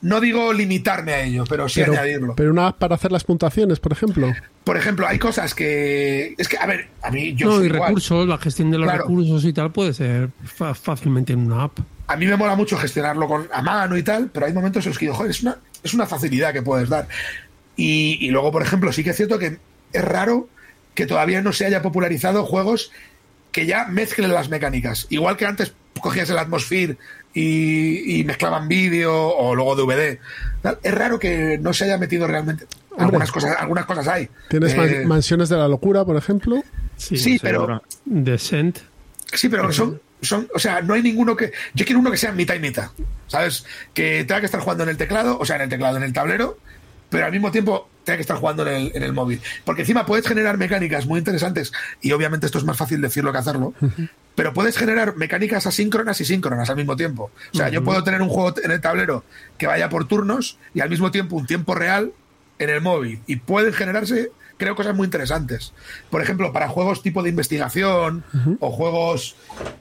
no digo limitarme a ello, pero sí pero, añadirlo. Pero una app para hacer las puntuaciones, por ejemplo. Por ejemplo, hay cosas que. Es que, a ver, a mí yo. No, y igual. recursos, la gestión de los claro. recursos y tal puede ser fácilmente en una app. A mí me mola mucho gestionarlo con, a mano y tal, pero hay momentos en los que digo, joder, es una, es una facilidad que puedes dar. Y, y luego, por ejemplo, sí que es cierto que es raro que todavía no se haya popularizado juegos que ya mezclen las mecánicas. Igual que antes cogías el Atmosphere y, y mezclaban vídeo o luego DVD. Es raro que no se haya metido realmente. Hombre, algunas cosas, algunas cosas hay. ¿Tienes eh, mansiones de la locura, por ejemplo? Sí, sí pero. Descent. Sí, pero son, son. O sea, no hay ninguno que. Yo quiero uno que sea mitad y mitad. ¿Sabes? Que tenga que estar jugando en el teclado, o sea, en el teclado, en el tablero, pero al mismo tiempo tenga que estar jugando en el, en el, móvil. Porque encima puedes generar mecánicas muy interesantes, y obviamente esto es más fácil decirlo que hacerlo, uh -huh. pero puedes generar mecánicas asíncronas y síncronas al mismo tiempo. O sea, uh -huh. yo puedo tener un juego en el tablero que vaya por turnos y al mismo tiempo un tiempo real en el móvil. Y pueden generarse, creo, cosas muy interesantes. Por ejemplo, para juegos tipo de investigación uh -huh. o juegos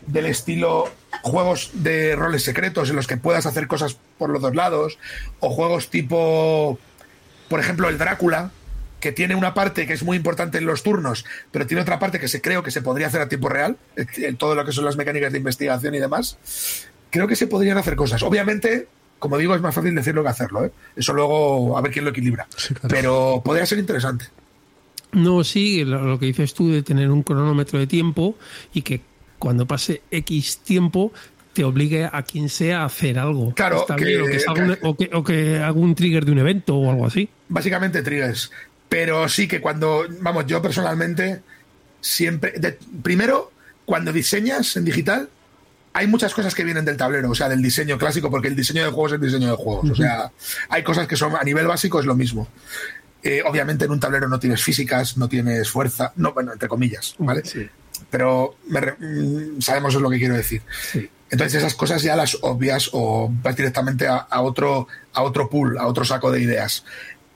del estilo juegos de roles secretos en los que puedas hacer cosas por los dos lados, o juegos tipo por ejemplo, el Drácula, que tiene una parte que es muy importante en los turnos, pero tiene otra parte que se creo que se podría hacer a tiempo real, en todo lo que son las mecánicas de investigación y demás. Creo que se podrían hacer cosas. Obviamente, como digo, es más fácil decirlo que hacerlo. ¿eh? Eso luego a ver quién lo equilibra. Sí, claro. Pero podría ser interesante. No, sí, lo que dices tú de tener un cronómetro de tiempo y que cuando pase X tiempo te obligue a quien sea a hacer algo. Claro, que, bien, o, que o, que, o, que haga un trigger de un evento o algo así. Básicamente triggers. Pero sí que cuando, vamos, yo personalmente siempre, de, primero, cuando diseñas en digital, hay muchas cosas que vienen del tablero, o sea, del diseño clásico, porque el diseño de juegos es el diseño de juegos. Uh -huh. O sea, hay cosas que son a nivel básico es lo mismo. Eh, obviamente en un tablero no tienes físicas, no tienes fuerza, no, bueno, entre comillas, ¿vale? Sí. Pero me, mm, sabemos lo que quiero decir. Sí. Entonces esas cosas ya las obvias o vas directamente a, a, otro, a otro pool, a otro saco de ideas.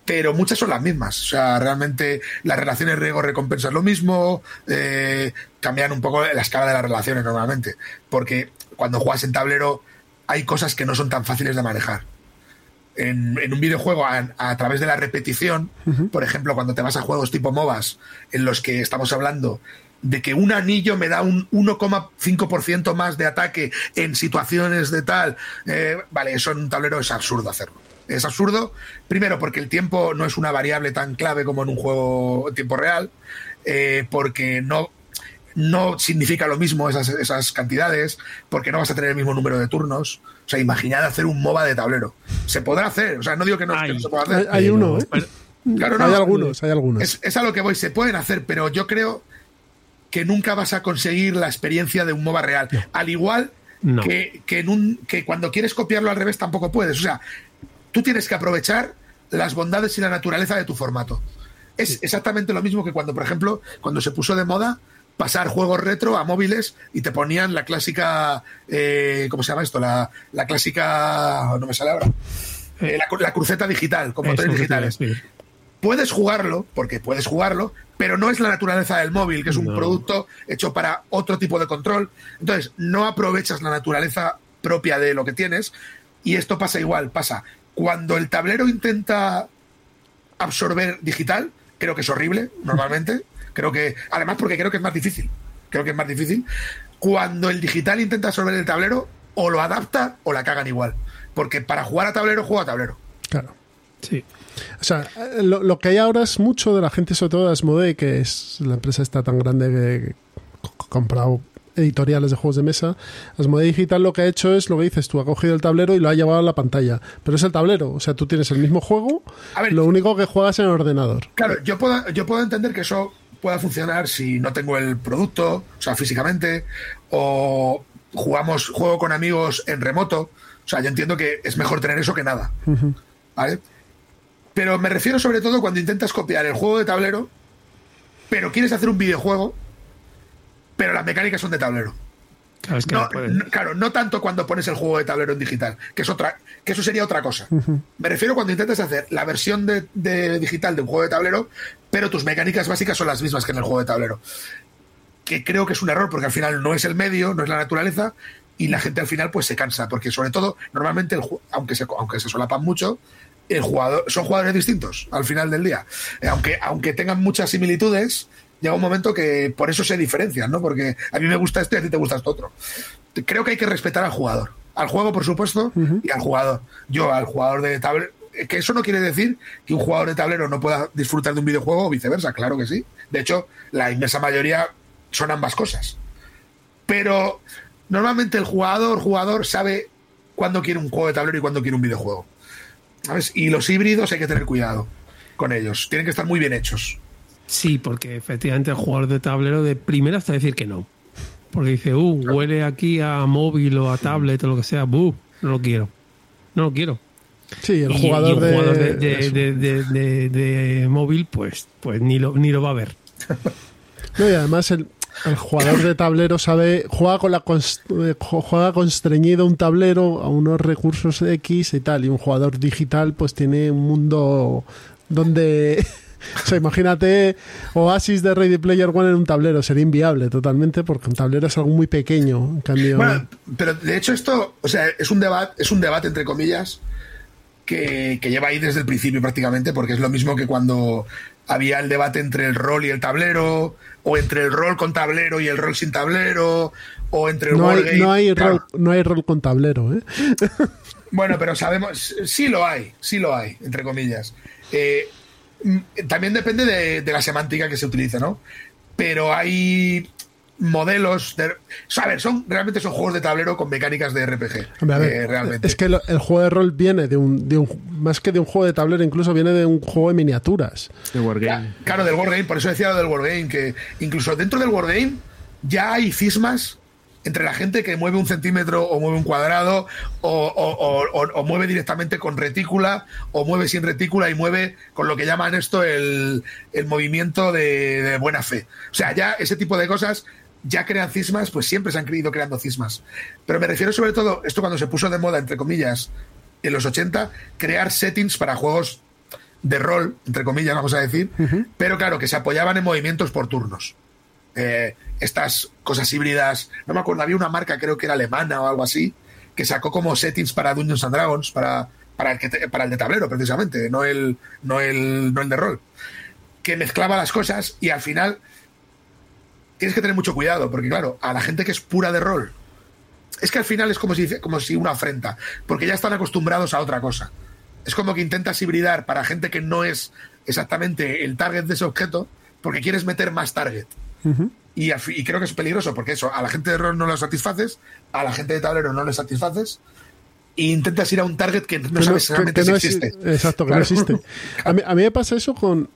Pero muchas son las mismas. O sea, realmente las relaciones riesgo-recompensa es lo mismo, eh, cambian un poco la escala de las relaciones normalmente. Porque cuando juegas en tablero hay cosas que no son tan fáciles de manejar. En, en, un videojuego a, a, través de la repetición, uh -huh. por ejemplo, cuando te vas a juegos tipo MOBAs, en los que estamos hablando de que un anillo me da un 1,5% más de ataque en situaciones de tal, eh, vale, eso en un tablero es absurdo hacerlo. Es absurdo, primero porque el tiempo no es una variable tan clave como en un juego en tiempo real, eh, porque no, no significa lo mismo esas, esas cantidades, porque no vas a tener el mismo número de turnos. O sea, imaginad hacer un MOBA de tablero. Se podrá hacer, o sea, no digo que no, que no se pueda hacer. Hay, hay uno, ¿eh? Claro, no, hay algunos, hay algunos. Es, es a lo que voy, se pueden hacer, pero yo creo que nunca vas a conseguir la experiencia de un MOBA real. No. Al igual no. que, que, en un, que cuando quieres copiarlo al revés tampoco puedes. O sea, tú tienes que aprovechar las bondades y la naturaleza de tu formato. Es exactamente lo mismo que cuando, por ejemplo, cuando se puso de moda pasar juegos retro a móviles y te ponían la clásica, eh, ¿cómo se llama esto? La, la clásica, no me sale ahora, eh, la, la, cruceta digital, con motores digitales. Sí puedes jugarlo, porque puedes jugarlo, pero no es la naturaleza del móvil, que es un no. producto hecho para otro tipo de control. Entonces, no aprovechas la naturaleza propia de lo que tienes. Y esto pasa igual, pasa. Cuando el tablero intenta absorber digital, creo que es horrible, normalmente. Creo que, además, porque creo que es más difícil. Creo que es más difícil. Cuando el digital intenta absorber el tablero, o lo adapta o la cagan igual. Porque para jugar a tablero, juego a tablero. Claro. Sí. O sea, lo, lo que hay ahora es mucho de la gente, sobre todo de Asmodee, que es la empresa está tan grande que ha comprado editoriales de juegos de mesa. Asmodee Digital lo que ha hecho es lo que dices tú, ha cogido el tablero y lo ha llevado a la pantalla. Pero es el tablero, o sea, tú tienes el mismo juego, A ver, lo único que juegas en el ordenador. Claro, yo puedo, yo puedo entender que eso pueda funcionar si no tengo el producto, o sea, físicamente, o jugamos, juego con amigos en remoto. O sea, yo entiendo que es mejor tener eso que nada. ¿Vale? Pero me refiero sobre todo cuando intentas copiar el juego de tablero, pero quieres hacer un videojuego, pero las mecánicas son de tablero. Claro, es que No, no puedes. no, claro, no tanto cuando pones el juego de tablero en digital, que es otra, que eso sería otra cosa. Me refiero cuando intentas hacer la versión de, de digital de un juego de tablero, pero tus mecánicas básicas son las mismas que en el juego de tablero. Que creo que es un error, porque al final no es el medio, no es la naturaleza, y la gente al final pues se cansa, porque sobre todo, normalmente, el, aunque se, aunque se solapan mucho, el jugador, son jugadores distintos al final del día. Eh, Aunque, aunque tengan muchas similitudes, llega un momento que por eso se diferencian, ¿no? Porque a mí me gusta esto y a ti te gusta esto otro. Creo que hay que respetar al jugador. Al juego, por supuesto, y al jugador. Yo, al jugador de tablero. Que eso no quiere decir que un jugador de tablero no pueda disfrutar de un videojuego o viceversa, claro que sí. De hecho, la inmensa mayoría son ambas cosas. Pero normalmente el jugador, jugador, sabe cuándo quiere un juego de tablero y cuándo quiere un videojuego. ¿Sabes? Y los híbridos hay que tener cuidado con ellos. Tienen que estar muy bien hechos. Sí, porque efectivamente el jugador de tablero de primera hasta decir que no. Porque dice, uh, huele aquí a móvil o a tablet o lo que sea, buh, no lo quiero. No lo quiero. Sí, el Y- y jugador, un jugador de, de, de- eso. de- de- de- de móvil, pues, pues ni lo, ni lo va a ver. No, y además el, el jugador de tablero sabe, juega con la eh, ju- juega constreñido un tablero a unos recursos X y tal, y un jugador digital pues tiene un mundo donde o sea, imagínate Oasis de Ready Player One en un tablero, sería inviable totalmente porque un tablero es algo muy pequeño, en cambio Bueno, pero de hecho esto, o sea, es un debate, es un debate entre comillas que, que lleva ahí desde el principio prácticamente, porque es lo mismo que cuando había el debate entre el rol y el tablero, o entre el rol con tablero y el rol sin tablero, o entre el no hay, no hay Claro. rol, no hay rol con tablero, ¿eh? Bueno, pero sabemos, sí lo hay, sí lo hay, entre comillas. Eh, mm, también depende de, de la semántica que se utilice, ¿no? Pero hay modelos de... A ver, son, realmente son juegos de tablero con mecánicas de RPG. Hombre, a ver, eh, realmente. es que lo- el juego de rol viene de un, de un más que de un juego de tablero, incluso viene de un juego de miniaturas. De Wargame. Ya, Claro, del Wargame, por eso decía lo del Wargame, que incluso dentro del Wargame ya hay cismas entre la gente que mueve un centímetro o mueve un cuadrado o, o- o- o- o mueve directamente con retícula o mueve sin retícula y mueve con lo que llaman esto el, el movimiento de, de buena fe. O sea, ya ese tipo de cosas ya crean cismas, pues siempre se han ido creando cismas. Pero me refiero sobre todo, esto cuando se puso de moda, entre comillas, en los 80, crear settings para juegos de rol, entre comillas, vamos a decir, pero claro, que se apoyaban en movimientos por turnos. Eh, estas cosas híbridas, no me acuerdo, había una marca, creo que era alemana o algo así, que sacó como settings para Dungeons and Dragons, para, para, el, que te- para el de tablero, precisamente, no el, no, el, no el de rol, que mezclaba las cosas y al final tienes que tener mucho cuidado, porque claro, a la gente que es pura de rol, es que al final es como si, como si una afrenta, porque ya están acostumbrados a otra cosa. Es como que intentas hibridar para gente que no es exactamente el target de ese objeto, porque quieres meter más target. y, creo que es peligroso, porque eso, a la gente de rol no lo satisfaces, a la gente de tablero no le satisfaces, e intentas ir a un target que no Que no- sabes que- que si existe. exi- Exacto, que Claro. no existe. A mí, a mí me pasa eso con.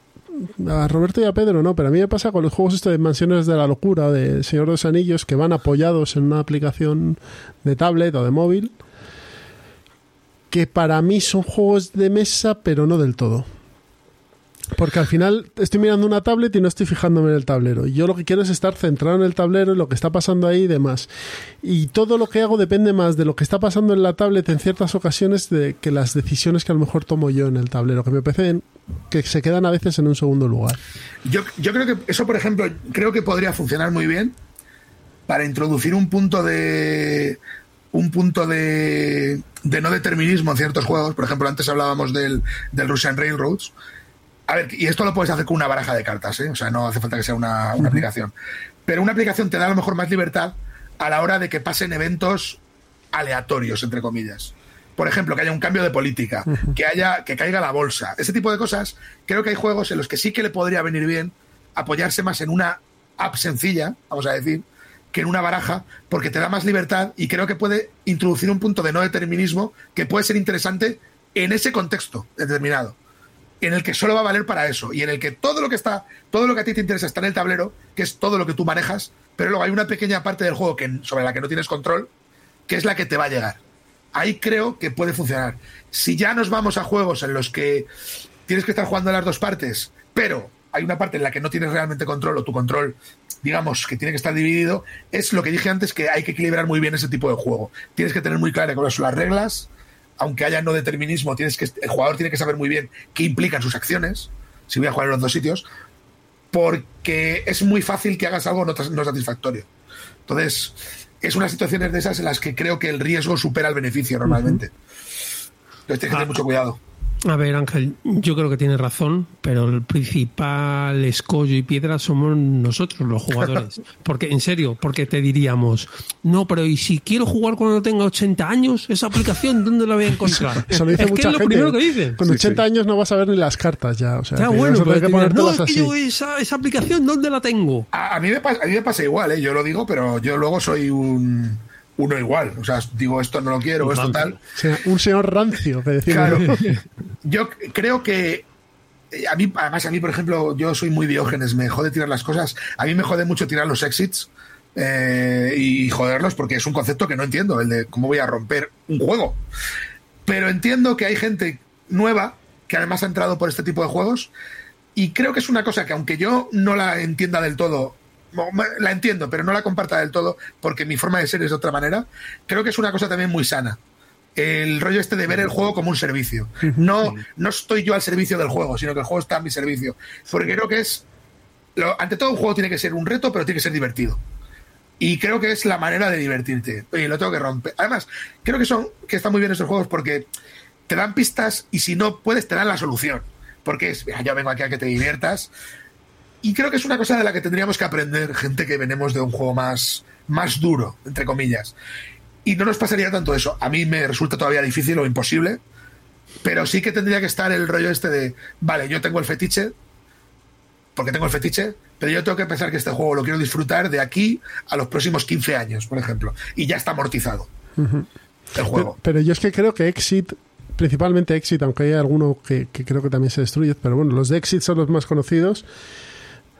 A Roberto y a Pedro no, pero a mí me pasa con los juegos estos de Mansiones de la Locura, de Señor de los Anillos, que van apoyados en una aplicación de tablet o de móvil, que para mí son juegos de mesa, pero no del todo. Porque al final estoy mirando una tablet y no estoy fijándome en el tablero. Yo lo que quiero es estar centrado en el tablero, en lo que está pasando ahí y demás. Y todo lo que hago depende más de lo que está pasando en la tablet en ciertas ocasiones de que las decisiones que a lo mejor tomo yo en el tablero, que me parecen que se quedan a veces en un segundo lugar. Yo, yo creo que eso, por ejemplo, creo que podría funcionar muy bien para introducir un punto de un punto de, de no determinismo en ciertos juegos. Por ejemplo, antes hablábamos del, del Russian Railroads. A ver, y esto lo puedes hacer con una baraja de cartas, ¿eh? o sea, no hace falta que sea una, una aplicación. Pero una aplicación te da a lo mejor más libertad a la hora de que pasen eventos aleatorios, entre comillas. Por ejemplo, que haya un cambio de política, que haya, que caiga la bolsa. Ese tipo de cosas, creo que hay juegos en los que sí que le podría venir bien apoyarse más en una app sencilla, vamos a decir, que en una baraja, porque te da más libertad y creo que puede introducir un punto de no determinismo que puede ser interesante en ese contexto determinado, en el que solo va a valer para eso y en el que todo lo que está, todo lo que a ti te interesa está en el tablero, que es todo lo que tú manejas, pero luego hay una pequeña parte del juego que, sobre la que no tienes control, que es la que te va a llegar. Ahí creo que puede funcionar. Si ya nos vamos a juegos en los que tienes que estar jugando las dos partes, pero hay una parte en la que no tienes realmente control o tu control, digamos, que tiene que estar dividido, es lo que dije antes que hay que equilibrar muy bien ese tipo de juego. Tienes que tener muy claras cuáles son las reglas, aunque haya no determinismo, tienes que, el jugador tiene que saber muy bien qué implican sus acciones, si voy a jugar en los dos sitios, porque es muy fácil que hagas algo no, no satisfactorio. Entonces, es unas situaciones de esas en las que creo que el riesgo supera el beneficio normalmente. Entonces tienes que tener Ah. mucho cuidado. A ver, Ángel, yo creo que tienes razón, pero el principal escollo y piedra somos nosotros, los jugadores. Porque, en serio, porque te diríamos, no, pero ¿y si quiero jugar cuando tenga 80 años? ¿Esa aplicación dónde la voy a encontrar? Eso lo dice es que es lo gente. primero que dicen. Con 80 años no vas a ver ni las cartas ya. O sea, Ya, que bueno, pero que no, es que yo esa, esa aplicación, ¿dónde la tengo? A, a mí me pasa, a mí me pasa igual, ¿eh? yo lo digo, pero yo luego soy un uno igual. O sea, digo esto no lo quiero, esto tal. O sea, un señor rancio que decimos. Claro. Yo creo que eh, a mí, además a mí, por ejemplo, yo soy muy diógenes, me jode tirar las cosas. A mí me jode mucho tirar los exits eh, y joderlos porque es un concepto que no entiendo, el de cómo voy a romper un juego. Pero entiendo que hay gente nueva que además ha entrado por este tipo de juegos y creo que es una cosa que aunque yo no la entienda del todo, la entiendo, pero no la comparta del todo porque mi forma de ser es de otra manera, creo que es una cosa también muy sana. El rollo este de ver el juego como un servicio. No, no estoy yo al servicio del juego, sino que el juego está a mi servicio. Porque creo que es. lo- ante todo, un juego tiene que ser un reto, pero tiene que ser divertido. Y creo que es la manera de divertirte. Oye, lo tengo que romper. Además, creo que son que están muy bien estos juegos porque te dan pistas y si no puedes, te dan la solución. Porque es, "Mira, yo vengo aquí a que te diviertas. Y creo que es una cosa de la que tendríamos que aprender gente que venimos de un juego más, más duro, entre comillas. Y no nos pasaría tanto eso. A mí me resulta todavía difícil o imposible, pero sí que tendría que estar el rollo este de, vale, yo tengo el fetiche, porque tengo el fetiche, pero yo tengo que pensar que este juego lo quiero disfrutar de aquí a los próximos 15 años, por ejemplo. Y ya está amortizado el juego. Pero, pero yo es que creo que Exit, principalmente Exit, aunque hay alguno que, que creo que también se destruye, pero bueno, los de Exit son los más conocidos.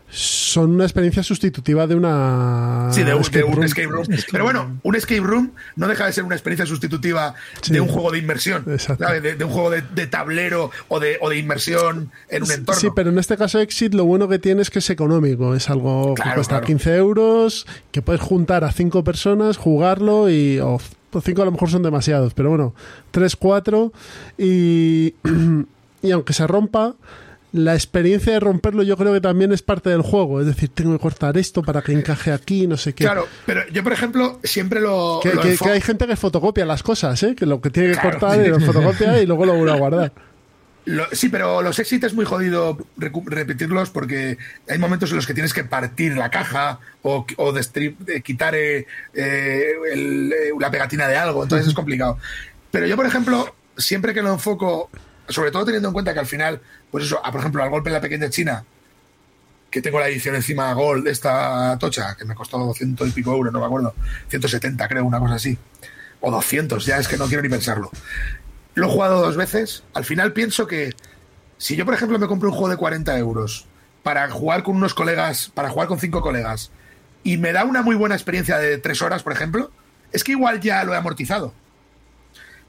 Son una experiencia sustitutiva de una. Sí, de un, de escape un room. escape room. Pero bueno, un escape room no deja de ser una experiencia sustitutiva Sí. de un juego de inmersión. Exacto. ¿sabes? De, de un juego de, de tablero o de, o de inmersión en un entorno. Sí, pero en este caso Exit lo bueno que tiene es que es económico. Es algo que cuesta claro. 15 euros, que puedes juntar a cinco personas, jugarlo y... O o cinco a lo mejor son demasiados, pero bueno, tres, cuatro y, y aunque se rompa, la experiencia de romperlo yo creo que también es parte del juego. Es decir, tengo que cortar esto para que encaje aquí, no sé qué. Claro, pero yo, por ejemplo, siempre lo. Que, lo que- hay gente que fotocopia las cosas, ¿eh? que lo que tiene que Claro. cortar y lo fotocopia y luego lo vuelve a guardar. Lo- sí, pero los exit es muy jodido repetirlos porque hay momentos en los que tienes que partir la caja o, de quitar eh, eh, el- eh, la pegatina de algo, entonces es complicado. Pero yo, por ejemplo, siempre que lo enfoco, sobre todo teniendo en cuenta que al final, pues eso, a, por ejemplo, al golpe en la pequeña China, que tengo la edición encima Gold de esta tocha, que me costó 200 y pico euros, no me acuerdo, 170 creo, una cosa así, o 200, ya es que no quiero ni pensarlo lo he jugado dos veces. Al final pienso que si yo, por ejemplo, me compro un juego de 40 euros para jugar con unos colegas, para jugar con cinco colegas, y me da una muy buena experiencia de tres horas, por ejemplo, es que igual ya lo he amortizado.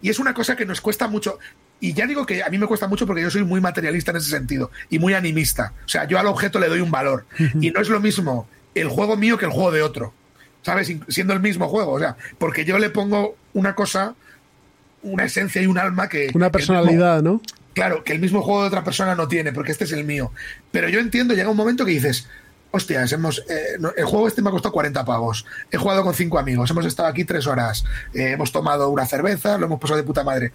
Y es una cosa que nos cuesta mucho. Y ya digo que a mí me cuesta mucho porque yo soy muy materialista en ese sentido y muy animista. O sea, yo al objeto le doy un valor. Y no es lo mismo el juego mío que el juego de otro. ¿Sabes? Siendo el mismo juego. O sea, porque yo le pongo una cosa, una esencia y un alma que. Una mismo- personalidad, ¿no? Claro, que el mismo juego de otra persona no tiene, porque este es el mío. Pero yo entiendo, llega un momento que dices, hostias, hemos, eh, el juego este me ha costado 40 pavos. He jugado con cinco amigos, hemos estado aquí tres horas, eh, hemos tomado una cerveza, lo hemos pasado de puta madre.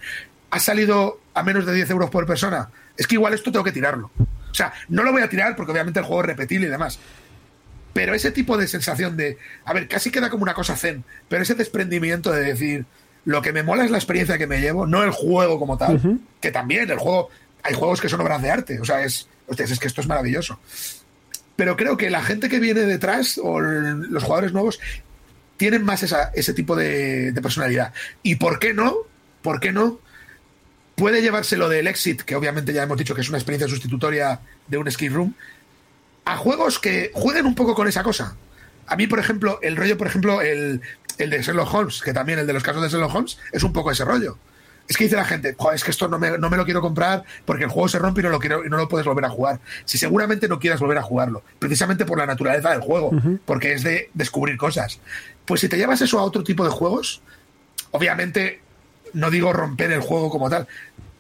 ¿Ha salido a menos de 10 euros por persona? Es que igual esto tengo que tirarlo. O sea, no lo voy a tirar porque obviamente el juego es repetible y demás. Pero ese tipo de sensación de, a ver, casi queda como una cosa zen, pero ese desprendimiento de decir, lo que me mola es la experiencia que me llevo, no el juego como tal, que también el juego, hay juegos que son obras de arte, o sea, es, es que esto es maravilloso. Pero creo que la gente que viene detrás o los jugadores nuevos tienen más ese tipo de, personalidad. ¿Y por qué no? ¿Por qué no? Puede llevárselo del exit, que obviamente ya hemos dicho que es una experiencia sustitutoria de un escape room, a juegos que jueguen un poco con esa cosa. A mí, por ejemplo, el rollo, por ejemplo, el, el de Sherlock Holmes, que también el de los casos de Sherlock Holmes, es un poco ese rollo. Es que dice la gente, es que esto no me, no me, lo quiero comprar porque el juego se rompe y no lo quiero y no lo puedes volver a jugar. Si seguramente no quieras volver a jugarlo, precisamente por la naturaleza del juego, porque es de descubrir cosas. Pues si te llevas eso a otro tipo de juegos, obviamente no digo romper el juego como tal,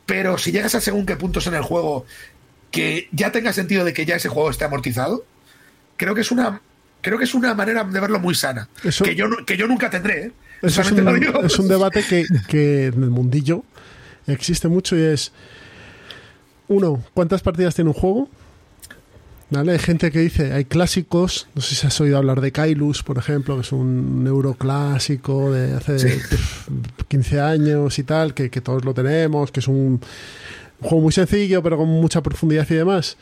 pero si llegas a según qué puntos en el juego que ya tenga sentido de que ya ese juego esté amortizado, creo que es una creo que es una manera de verlo muy sana. que, yo, que yo nunca tendré. ¿eh? es, un, debate que, que, en el mundillo existe mucho y es, uno, ¿cuántas partidas tiene un juego? ¿Vale? Hay gente que dice, hay clásicos, no sé si has oído hablar de Kailus, por ejemplo, que es un neuroclásico de hace 15 años y tal, que, que todos lo tenemos, que es un juego muy sencillo, pero con mucha profundidad y demás,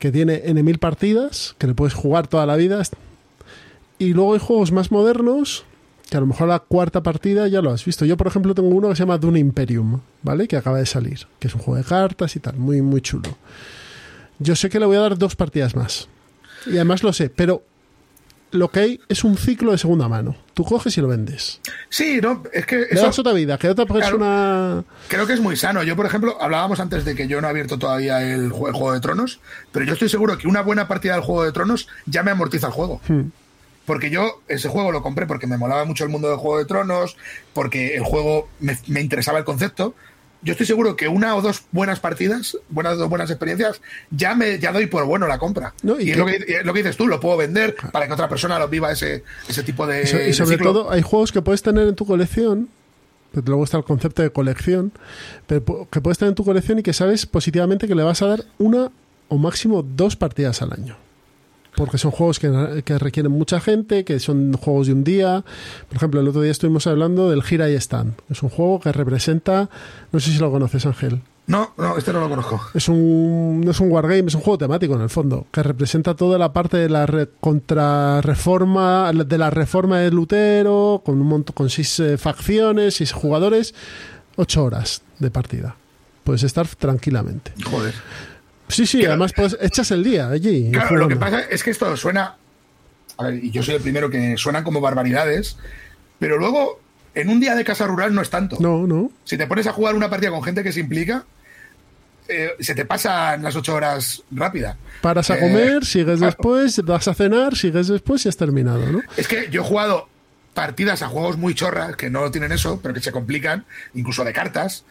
que tiene N mil partidas, que le puedes jugar toda la vida. Y luego hay juegos más modernos, que a lo mejor la cuarta partida ya lo has visto. Yo, por ejemplo, tengo uno que se llama Dune Imperium, ¿vale? Que acaba de salir, que es un juego de cartas y tal, muy, muy chulo. Yo sé que le voy a dar dos partidas más. Y además lo sé, pero lo que hay es un ciclo de segunda mano. Tú coges y lo vendes. Sí, no, es que. Le das otra vida, que otra persona. creo que es muy sano. Yo, por ejemplo, hablábamos antes de que yo no he abierto todavía el, Juego de Tronos, pero yo estoy seguro que una buena partida del Juego de Tronos ya me amortiza el juego. Hmm. Porque yo ese juego lo compré porque me molaba mucho el mundo del Juego de Tronos, porque el juego me, me interesaba el concepto, yo estoy seguro que una o dos buenas partidas, buenas dos buenas experiencias, ya me ya doy por bueno la compra. y, es lo, que, lo, que, dices tú, lo puedo vender para que otra persona lo viva ese, ese tipo de. Y, sobre todo, hay juegos que puedes tener en tu colección. Pero luego está el concepto de colección, pero que puedes tener en tu colección y que sabes positivamente que le vas a dar una o máximo dos partidas al año porque son juegos que, que, requieren mucha gente, que son juegos de un día. Por ejemplo, el otro día estuvimos hablando del Gira y Stand. Es un juego que representa, no sé si lo conoces, Ángel. No, no, este no lo conozco. Es un, no es un wargame, es un juego temático en el fondo, que representa toda la parte de la contrarreforma, de la reforma de Lutero, con un montón, con seis eh, facciones, seis jugadores, ocho horas de partida. Puedes estar tranquilamente. Joder. Sí, sí, además pues echas el día allí. Claro, lo que pasa es que esto suena. A ver, y yo soy el primero que suenan como barbaridades, pero luego en un día de casa rural no es tanto. No, no. Si te pones a jugar una partida con gente que se implica, eh, se te pasan las ocho horas rápida. Paras a eh, comer, sigues después, vas a cenar, sigues después y has terminado, ¿no? Es que yo he jugado partidas a juegos muy chorras que no tienen eso, pero que se complican, incluso de cartas,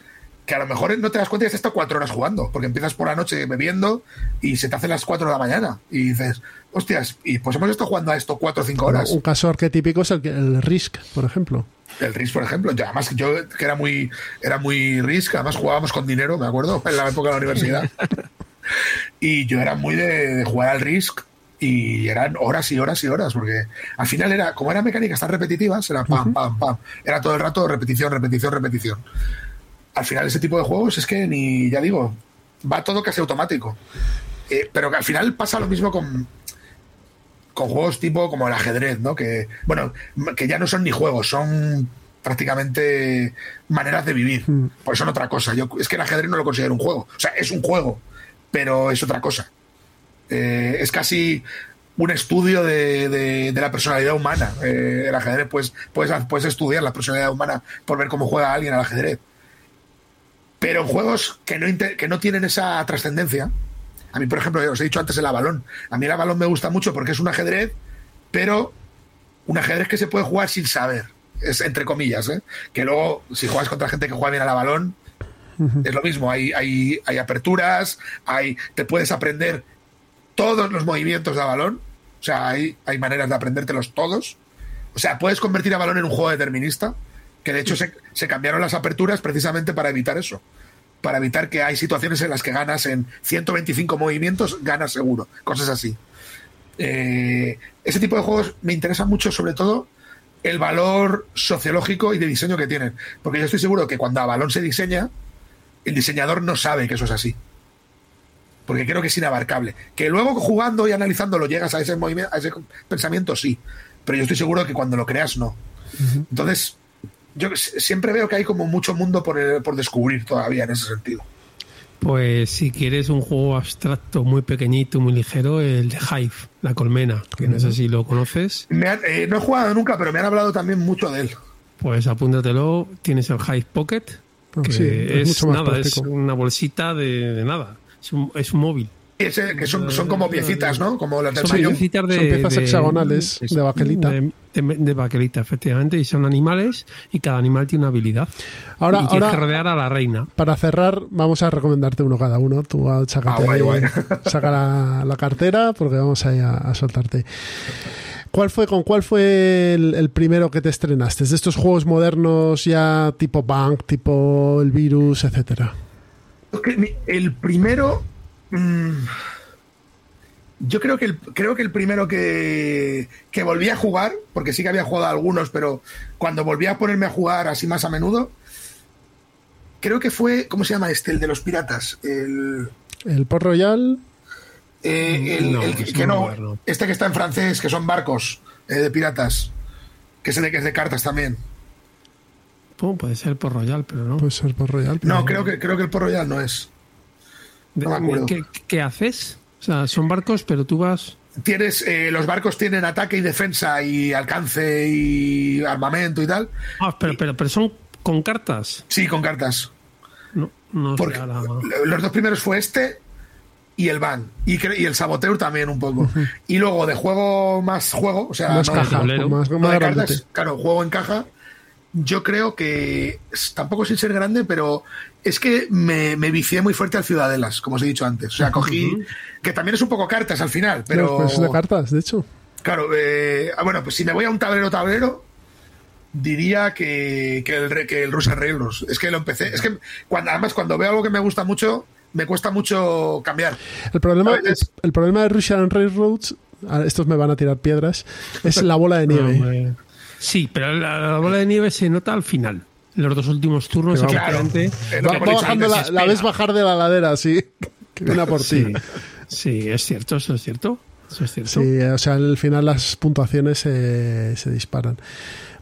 que a lo mejor no te das cuenta y has estado cuatro horas jugando, porque empiezas por la noche bebiendo y se te hacen las cuatro de la mañana. Y dices, hostias, y pues hemos estado jugando a esto cuatro o cinco horas. un caso arquetípico es el, Risk, por ejemplo. El Risk, por ejemplo. además, yo que era muy, era muy Risk, además jugábamos con dinero, me acuerdo, en la época de la universidad. y yo era muy de, jugar al Risk y eran horas y horas y horas, porque al final era, como eran mecánicas tan repetitivas, era pam, pam, pam. Era todo el rato repetición, repetición, repetición al final ese tipo de juegos es que ni, ya digo, va todo casi automático. Eh, pero que al final pasa lo mismo con, con juegos tipo como el ajedrez, ¿no? Que, bueno, que ya no son ni juegos, son prácticamente maneras de vivir. Mm. Pues son otra cosa. Yo, es que el ajedrez no lo considero un juego. O sea, es un juego, pero es otra cosa. Eh, es casi un estudio de, la personalidad humana. Eh, el ajedrez, pues, puedes, puedes estudiar la personalidad humana por ver cómo juega alguien al ajedrez. Pero juegos que no, que no tienen esa trascendencia. A mí, por ejemplo, os he dicho antes el Avalón. A mí el Avalón me gusta mucho porque es un ajedrez, pero un ajedrez que se puede jugar sin saber. Es entre comillas, ¿eh? Que luego, si juegas contra gente que juega bien al Avalón, es lo mismo. Hay, hay, hay aperturas, hay, te puedes aprender todos los movimientos de Avalón. O sea, hay, hay maneras de aprendértelos todos. O sea, puedes convertir a balón en un juego determinista que de hecho se, cambiaron las aperturas precisamente para evitar eso. para evitar que hay situaciones en las que ganas en 125 movimientos, ganas seguro, cosas así. Eh, ese tipo de juegos me interesa mucho, sobre todo, el valor sociológico y de diseño que tienen. Porque yo estoy seguro que cuando a balón se diseña, el diseñador no sabe que eso es así. Porque creo que es inabarcable. Que luego jugando y analizándolo llegas a ese movimiento, a ese pensamiento, sí. Pero yo estoy seguro que cuando lo creas, no. Entonces, yo siempre veo que hay como mucho mundo por, por descubrir todavía en ese sentido. Pues si quieres un juego abstracto muy pequeñito, muy ligero, el de Hive, la colmena, que no sé si lo conoces. Eh, no he jugado nunca, pero me han hablado también mucho de él. Pues apúntatelo, tienes el Hive Pocket, ah, que es, nada, es una bolsita de, nada, es un, es un móvil que son, son, como piecitas, ¿no? Como las del son, piecitas de, son piezas hexagonales de, baquelita. De, baquelita, efectivamente, y son animales y cada animal tiene una habilidad. Ahora, y ahora que rodear a la reina. Para cerrar, vamos a recomendarte uno cada uno. Tú saca la, la, cartera porque vamos a, a soltarte. ¿Cuál fue, con cuál fue el, primero que te estrenaste? De estos juegos modernos ya tipo Bank, tipo el virus, etcétera. El primero Mm. yo creo que el, creo que el primero que, que volví a jugar, porque sí que había jugado algunos, pero cuando volví a ponerme a jugar así más a menudo, creo que fue, ¿cómo se llama este? El de los piratas. El, el Port Royal. Eh, el, que, no, este que está en francés, que son barcos eh, de piratas, que se de que es de cartas también. puede ser el Port Royal, pero no. Puede ser Port Royal. No, creo que, creo que el Port Royal no es. ¿Qué, haces? O sea, son barcos, pero tú vas. Tienes, eh, los barcos tienen ataque y defensa y alcance y armamento y tal. Ah, pero, pero, pero son con cartas. Sí, con cartas. No, no Porque los dos primeros fue este y el Van. Y, y el Saboteur también un poco. Y luego de juego más juego, o sea, más caja, más, claro, juego en caja yo creo que tampoco sin ser grande, pero es que me, me vicié muy fuerte al Ciudadelas, como os he dicho antes. O sea, cogí, que también es un poco cartas al final, pero... pues es de cartas, de hecho. Claro, eh, ah, bueno, pues si me voy a un tablero tablero, diría que, que, el, que el Russian Railroads. Es que lo empecé, es que cuando, además cuando veo algo que me gusta mucho, me cuesta mucho cambiar. El problema, el problema de Russian Railroads, estos me van a tirar piedras, es la bola de nieve. Sí, pero la, bola de nieve se nota al final. Los dos últimos turnos, efectivamente. va, bajando la, ves bajar de la ladera, sí. Viene por ti. Sí, es cierto, eso es cierto. Eso es cierto. Sí, o sea, al final las puntuaciones se, se disparan.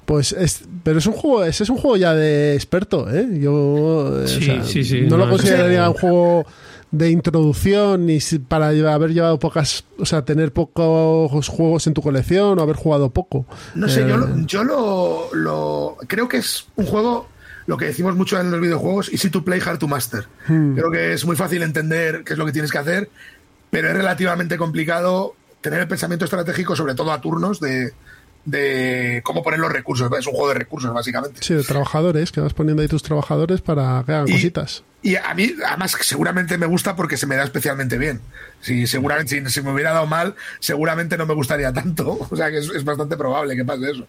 Pues es, pero es un juego, ese es un juego ya de experto, ¿eh? Yo sí, sí, sí, no, lo consideraría un juego de introducción ni para haber llevado pocas, o sea, tener pocos juegos en tu colección o haber jugado poco. No sé, yo, lo, eh, yo lo, creo que es un juego lo que decimos mucho en los videojuegos, easy to play, hard to master. Hmm. Creo que es muy fácil entender qué es lo que tienes que hacer, pero es relativamente complicado tener el pensamiento estratégico, sobre todo a turnos, de, de cómo poner los recursos. Es un juego de recursos, básicamente. Sí, de trabajadores, que vas poniendo ahí tus trabajadores para que hagan cositas. Y a mí, además, seguramente me gusta porque se me da especialmente bien. Si seguramente si, me hubiera dado mal, seguramente no me gustaría tanto. O sea que es, bastante probable que pase eso.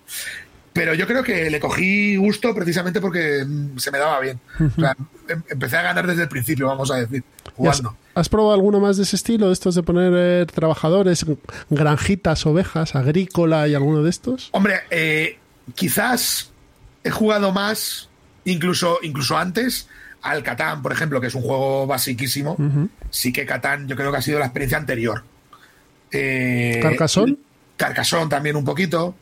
Pero yo creo que le cogí gusto precisamente porque mm, se me daba bien. O sea, em, empecé a ganar desde el principio, vamos a decir, jugando. Has, probado alguno más de ese estilo, de estos de poner eh, trabajadores, granjitas, ovejas, agrícola y alguno de estos? Hombre, eh, quizás he jugado más, incluso, incluso antes, al Catán, por ejemplo, que es un juego basiquísimo. Sí que Catán yo creo que ha sido la experiencia anterior. Eh, ¿Carcasón? Carcasón también un poquito.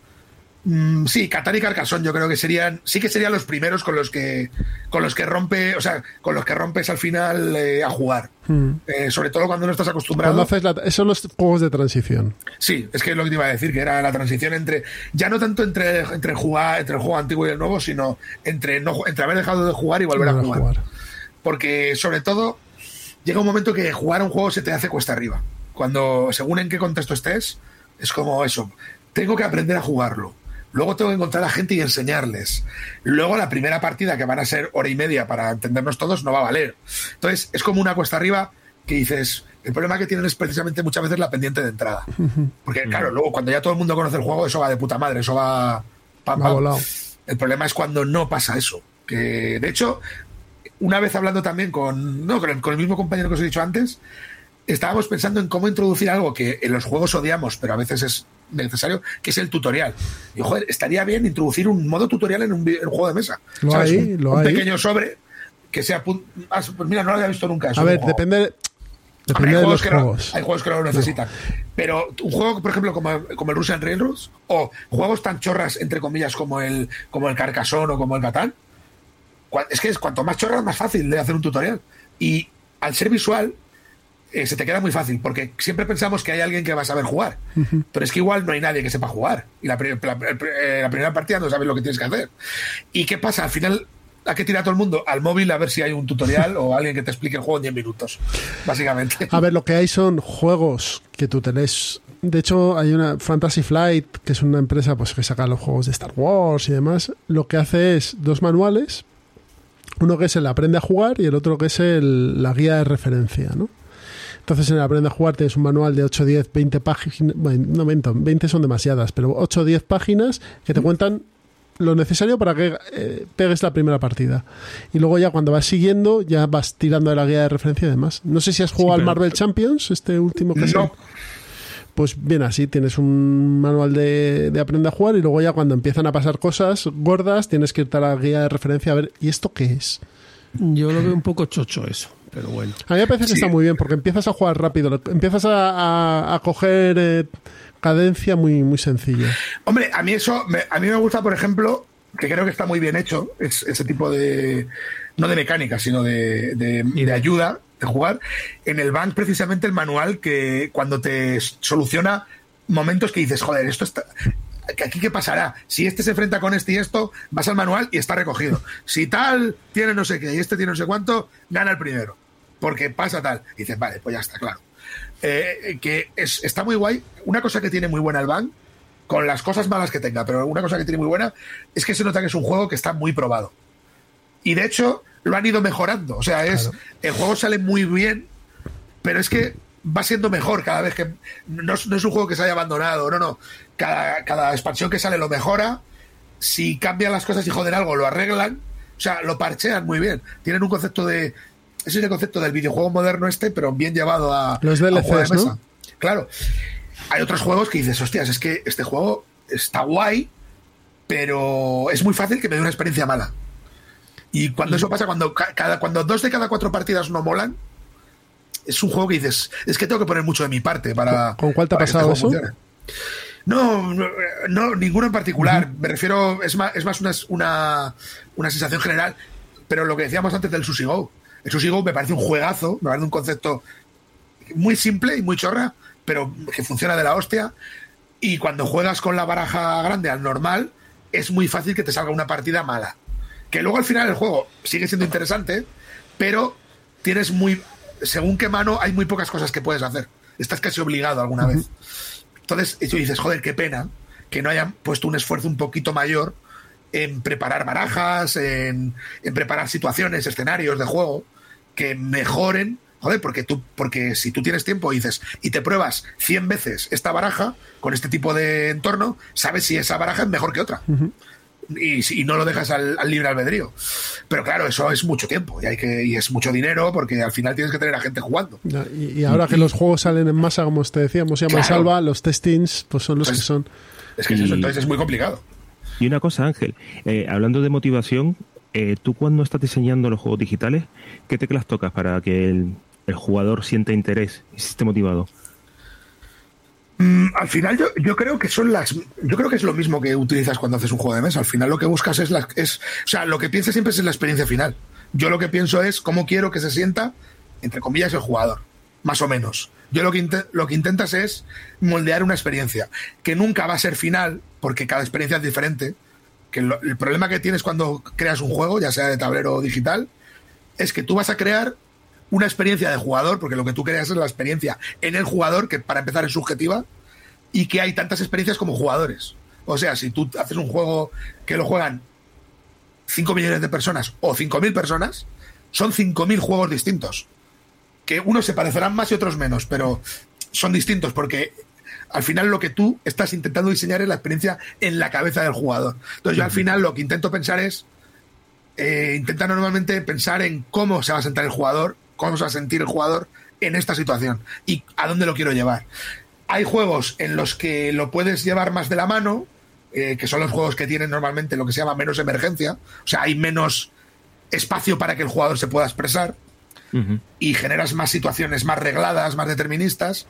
Mm, sí, Qatar y Carcassonne yo creo que serían, sí que serían los primeros con los que, con los que rompe, o sea, con los que rompes al final eh, a jugar. Hmm. Eh, sobre todo cuando no estás acostumbrado. Haces esos son los juegos de transición. Sí, es que es lo que te iba a decir, que era la transición entre, ya no tanto entre, entre jugar, entre el juego antiguo y el nuevo, sino entre no, entre haber dejado de jugar y volver a jugar. Porque sobre todo llega un momento que jugar un juego se te hace cuesta arriba. Cuando, según en qué contexto estés, es como eso. Tengo que aprender a jugarlo Luego tengo que encontrar a gente y enseñarles. Luego la primera partida, que van a ser hora y media para entendernos todos, no va a valer. Entonces es como una cuesta arriba que dices, el problema que tienen es precisamente muchas veces la pendiente de entrada. Porque claro, luego cuando ya todo el mundo conoce el juego, eso va de puta madre, eso va... Pam, El problema es cuando no pasa eso. Que de hecho, una vez hablando también con, no, con el, con el mismo compañero que os he dicho antes, estábamos pensando en cómo introducir algo que en los juegos odiamos, pero a veces es necesario, que es el tutorial. Y joder, estaría bien introducir un modo tutorial en un, vi- en un juego de mesa. Lo ¿Sabes? hay, un, lo un hay. pequeño sobre que sea. ah, Pues mira, no lo había visto nunca. eso A ver, depende, depende hay, de juegos los no- hay juegos que no lo necesitan. Pero un juego, por ejemplo, como, como el Russian Railroads, o juegos tan chorras, entre comillas, como el, como el Carcassonne o como el Catán, es que es cuanto más chorras, más fácil de hacer un tutorial. Y al ser visual, eh, se te queda muy fácil, porque siempre pensamos que hay alguien que va a saber jugar, pero es que igual no hay nadie que sepa jugar. Y la, eh, la primera partida no sabes lo que tienes que hacer. ¿Y qué pasa? Al final, ¿a qué tira todo el mundo? Al móvil a ver si hay un tutorial o alguien que te explique el juego en 10 minutos, básicamente. A ver, lo que hay son juegos que tú tenés. De hecho, hay una Fantasy Flight, que es una empresa pues, que saca los juegos de Star Wars y demás. Lo que hace es dos manuales. Uno que es el aprende a jugar y el otro que es el, la guía de referencia, ¿no? Entonces en el aprende a jugar tienes un manual de 8, 10, 20 páginas. Bueno, no miento, 20 son demasiadas, pero 8 o 10 páginas que te cuentan lo necesario para que eh, pegues la primera partida. Y luego ya cuando vas siguiendo, ya vas tirando de la guía de referencia y demás. No sé si has jugado al pero- Marvel Champions, este último que No. Pues bien, así tienes un manual de, de aprende a jugar y luego ya cuando empiezan a pasar cosas gordas tienes que irte a la guía de referencia a ver, ¿y esto qué es? Yo lo veo un poco chocho eso, pero bueno. A mí me parece que Sí. está muy bien porque empiezas a jugar rápido, empiezas a, a- a coger eh, cadencia muy, muy sencilla. Hombre, a mí eso, me- a mí me gusta, por ejemplo, que creo que está muy bien hecho, es, ese tipo de, no de mecánica, sino de, de- de ayuda de jugar. En el Bank, precisamente, el manual que cuando te soluciona momentos que dices, joder, esto está... ¿Aquí qué pasará? Si este se enfrenta con este y esto, vas al manual y está recogido. Si tal tiene no sé qué y este tiene no sé cuánto, gana el primero. Porque pasa tal. Y dices, vale, pues ya está, claro. Eh, que es, está muy guay. Una cosa que tiene muy buena el Bank, con las cosas malas que tenga, pero una cosa que tiene muy buena es que se nota que es un juego que está muy probado. Y de hecho, lo han ido mejorando. O sea, es el juego sale muy bien, pero es que va siendo mejor cada vez que. No, es- no es un juego que se haya abandonado, no, no. Cada, cada expansión que sale lo mejora. Si cambian las cosas y joden algo, lo arreglan. O sea, lo parchean muy bien. Tienen un concepto de. Ese es el concepto del videojuego moderno este, pero bien llevado a. Los a un juego de DLCs, ¿no? mesa. Claro. Hay otros juegos que dices, hostias, es que este juego está guay, pero es muy fácil que me dé una experiencia mala. Y cuando eso pasa, cuando, ca- cada, cuando dos de cada cuatro partidas no molan, es un juego que dices, es que tengo que poner mucho de mi parte para. ¿Con cuál te ha este pasado juego eso? funcione. No, no, no, ninguno en particular. Me refiero, es más, es más una, una, una sensación general. Pero lo que decíamos antes del Sushi Go. El Sushi Go me parece un juegazo, me parece un concepto muy simple y muy chorra, pero que funciona de la hostia. Y cuando juegas con la baraja grande al normal, es muy fácil que te salga una partida mala. Que luego al final el juego sigue siendo interesante, pero tienes muy. Según qué mano, hay muy pocas cosas que puedes hacer. Estás casi obligado alguna vez. Entonces, y tú dices, joder, qué pena que no hayan puesto un esfuerzo un poquito mayor en preparar barajas, en, en preparar situaciones, escenarios de juego que mejoren. Joder, porque tú, porque si tú tienes tiempo y dices, y te pruebas 100 veces esta baraja con este tipo de entorno, sabes si esa baraja es mejor que otra. y, si- y no lo dejas al, al libre albedrío. Pero claro, eso es mucho tiempo y, hay que, y es mucho dinero porque al final tienes que tener a gente jugando. Ya, Y, y ahora que los juegos salen en masa, como te decíamos, llama Claro. salva, los testings pues son los Pues- que son. Es que es eso, entonces es muy complicado. Y una cosa, Ángel, eh, hablando de motivación, eh, tú cuando estás diseñando los juegos digitales, ¿qué teclas tocas para que el, jugador sienta interés y esté motivado? Mm, al final yo, yo creo que son las yo creo que es lo mismo que utilizas cuando haces un juego de mesa. Al final lo que buscas es la es o sea lo que piensas siempre es en la experiencia final. Yo lo que pienso es cómo quiero que se sienta entre comillas el jugador más o menos. Yo lo que lo que intentas es moldear una experiencia que nunca va a ser final porque cada experiencia es diferente que el problema que tienes cuando creas un juego ya sea de tablero o digital es que tú vas a crear una experiencia de jugador, porque lo que tú creas es la experiencia en el jugador, que para empezar es subjetiva, y que hay tantas experiencias como jugadores. O sea, si tú haces un juego que lo juegan 5 millones de personas o 5.000 personas, son 5.000 juegos distintos. Que unos se parecerán más y otros menos, pero son distintos porque al final lo que tú estás intentando diseñar es la experiencia en la cabeza del jugador. Entonces yo al final lo que intento pensar es eh, intenta normalmente pensar en cómo se va a sentar el jugador, cómo se va a sentir el jugador en esta situación y a dónde lo quiero llevar. Hay juegos en los que lo puedes llevar más de la mano, eh, que son los juegos que tienen normalmente lo que se llama menos emergencia, o sea, hay menos espacio para que el jugador se pueda expresar y generas más situaciones más regladas, más deterministas.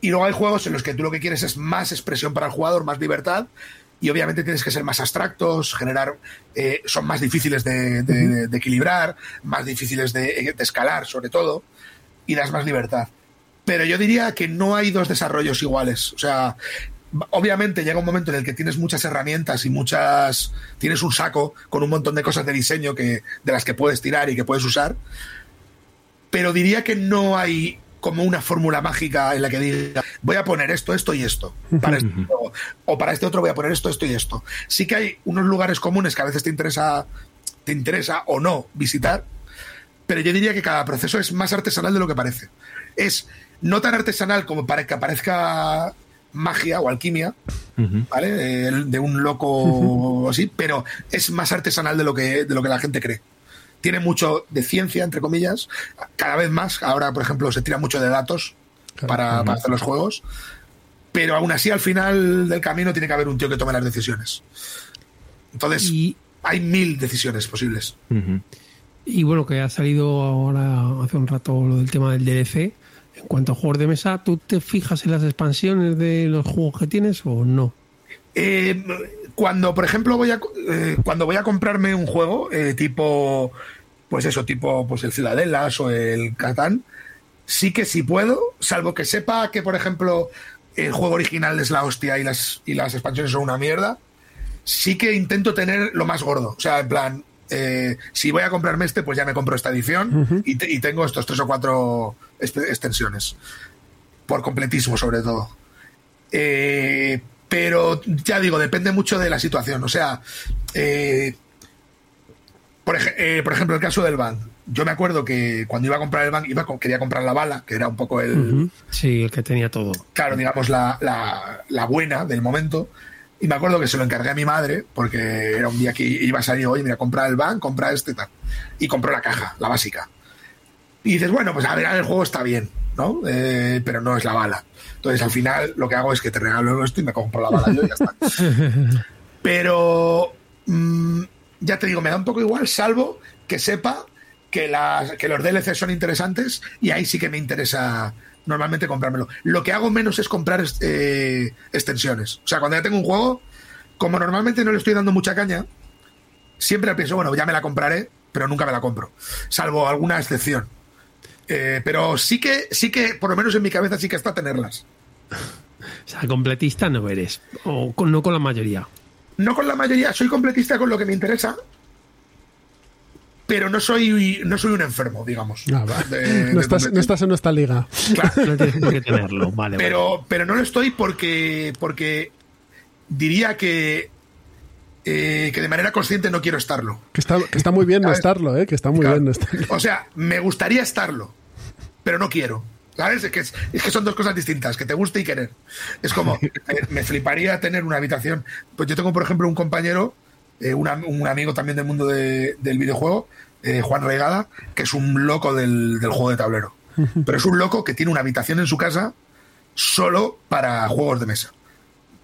Y luego hay juegos en los que tú lo que quieres es más expresión para el jugador, más libertad, y obviamente tienes que ser más abstractos, generar, eh, son más difíciles de, equilibrar, más difíciles de, escalar, sobre todo, y das más libertad. Pero yo diría que no hay dos desarrollos iguales. O sea, obviamente llega un momento en el que tienes muchas herramientas y muchas. tienes un saco con un montón de cosas de diseño que, de las que puedes tirar y que puedes usar. Pero diría que no hay como una fórmula mágica en la que diga voy a poner esto, esto y esto. Para este o para este otro voy a poner esto, esto y esto. Sí que hay unos lugares comunes que a veces te interesa, te interesa o no visitar, pero yo diría que cada proceso es más artesanal de lo que parece. Es no tan artesanal como para que aparezca magia o alquimia, ¿vale? De, un loco así, pero es más artesanal de lo que, de lo que la gente cree tiene mucho de ciencia, entre comillas, cada vez más. Ahora, por ejemplo, se tira mucho de datos para, hacer los juegos. Pero aún así, al final del camino tiene que haber un tío que tome las decisiones. Entonces, hay mil decisiones posibles. Y bueno, que ha salido ahora hace un rato lo del tema del DLC. En cuanto a juegos de mesa, ¿tú te fijas en las expansiones de los juegos que tienes o no? Eh, cuando, por ejemplo, voy a eh, cuando voy a comprarme un juego eh, tipo, pues eso, tipo, pues el Ciudadelas o el Catán, sí que sí puedo, salvo que sepa que, por ejemplo, el juego original es la hostia y las, y las expansiones son una mierda, sí que intento tener lo más gordo. O sea, en plan, eh, si voy a comprarme este, pues ya me compro esta edición y, y, tengo estos tres o cuatro extensiones. Por completismo, sobre todo. Eh, pero ya digo, depende mucho de la situación. O sea, eh, por, eh, por, ejemplo, el caso del Bank. Yo me acuerdo que cuando iba a comprar el Bank, iba, quería comprar la bala, que era un poco el. Sí, el que tenía todo. Claro, digamos, la, la, buena del momento. Y me acuerdo que se lo encargué a mi madre, porque era un día que iba a salir, oye, mira, comprar el Bank, comprar este tal. Y compró la caja, la básica. Y dices, bueno, pues a ver, el juego está bien, ¿no? Eh, pero no es la bala. Entonces, al final, lo que hago es que te regalo esto y me compro la bala yo y ya está. Pero, mm, ya te digo, me da un poco igual, salvo que sepa que, las, que los DLC son interesantes y ahí sí que me interesa normalmente comprármelo. Lo que hago menos es comprar eh, extensiones. O sea, cuando ya tengo un juego, como normalmente no le estoy dando mucha caña, siempre pienso, bueno, ya me la compraré, pero nunca me la compro. Salvo alguna excepción. Eh, pero sí que, sí que, por lo menos en mi cabeza, sí que está tenerlas. O sea, completista no eres. O no con la mayoría. No con la mayoría, soy completista con lo que me interesa. Pero no soy, no soy un enfermo, digamos. Ah, no, estás, en nuestra liga. Claro. no tienes que tenerlo, vale. Pero, pero no lo estoy porque, porque diría que eh, que de manera consciente no quiero estarlo. Que está, que está muy bien no estarlo, ¿eh? Que está muy bien no estarlo. O sea, me gustaría estarlo, pero no quiero. ¿Sabes? Es que, es, que son dos cosas distintas, que te guste y querer. Es como, me, fliparía tener una habitación. Pues yo tengo, por ejemplo, un compañero, eh, un amigo también del mundo del videojuego, eh, Juan Regada, que es un loco del, del juego de tablero. Pero es un loco que tiene una habitación en su casa solo para juegos de mesa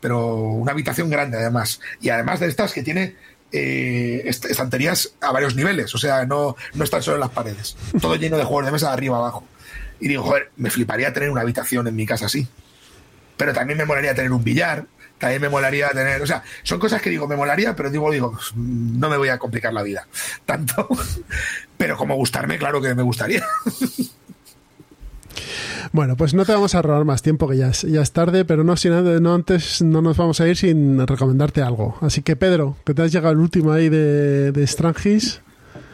pero una habitación grande además. Y además de estas que tiene eh, estanterías a varios niveles, o sea, no, no están solo en las paredes, todo lleno de juegos de mesa de arriba abajo. Y digo, joder, me fliparía tener una habitación en mi casa así. Pero también me molaría tener un billar, también me molaría tener, o sea, son cosas que digo, me molaría, pero digo, digo, pues, no me voy a complicar la vida tanto. Pero como gustarme, claro que me gustaría. Bueno, pues no te vamos a robar más tiempo, que ya es, ya es tarde, pero no, no antes no nos vamos a ir sin recomendarte algo. Así que, Pedro, que te has llegado el último ahí de, de Strangis.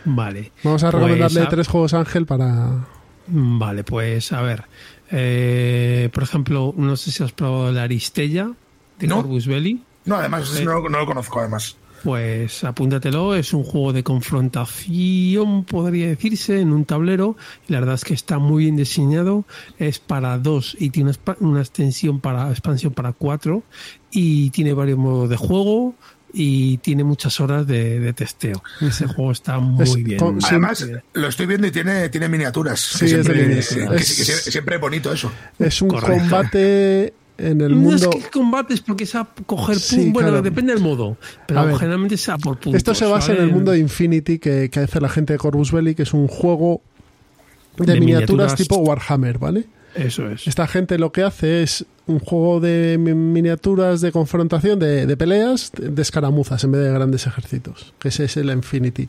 Vale. Vamos a recomendarle tres juegos Ángel para. Vale, pues a ver. Eh, por ejemplo, no sé si has probado la Aristella de ¿No? Corvus Belli. No, además no, no, lo conozco, además. Pues apúntatelo, es un juego de confrontación, podría decirse, en un tablero. Y la verdad es que está muy bien diseñado. Es para dos y tiene una extensión para expansión para cuatro. Y tiene varios modos de juego. Y tiene muchas horas de, testeo. Ese juego está muy bien. Además, lo estoy viendo y tiene, tiene miniaturas. Sí, siempre, es, siempre es bonito eso. Es un combate en el mundo. No es que combates porque es a coger Bueno, depende del modo. Pero generalmente es a por puntos. Esto se basa en el mundo de Infinity que, que, hace la gente de Corvus Belli, que es un juego de, miniaturas tipo Warhammer, ¿vale? Eso es. Esta gente lo que hace es un juego de miniaturas de confrontación, de, peleas, de escaramuzas en vez de grandes ejércitos, que ese es el Infinity.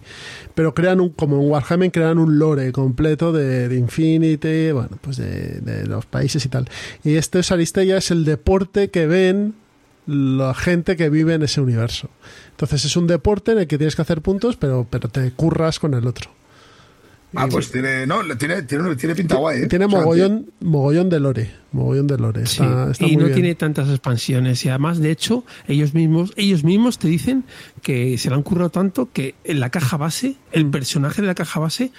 Pero crean un, como en Warhammer, crean un lore completo de, Infinity, bueno, pues de, los países y tal. Y este es Aristella, es el deporte que ven la gente que vive en ese universo. Entonces es un deporte en el que tienes que hacer puntos, pero, pero te curras con el otro. Ah, pues tiene, no, tiene, tiene, tiene pinta guay. ¿eh? Tiene mogollón, mogollón de lore. Mogollón de lore. y no tiene tantas expansiones. Y además, de hecho, ellos mismos, ellos mismos te dicen que se le han currado tanto que en la caja base, el mm. personaje de la caja base,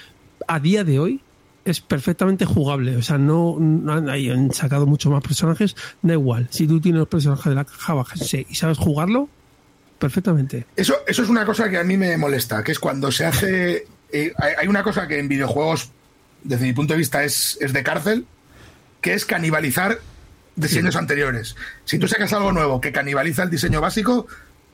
a día de hoy, es perfectamente jugable. O sea, no, han, sacado muchos más personajes, da igual. Si tú tienes los personajes de la caja base y sabes jugarlo, perfectamente. Eso, eso es una cosa que a mí me molesta, que es cuando se hace eh, hay una cosa que en videojuegos, desde mi punto de vista, es, es de cárcel, que es canibalizar diseños anteriores. Si tú sacas algo nuevo que canibaliza el diseño básico,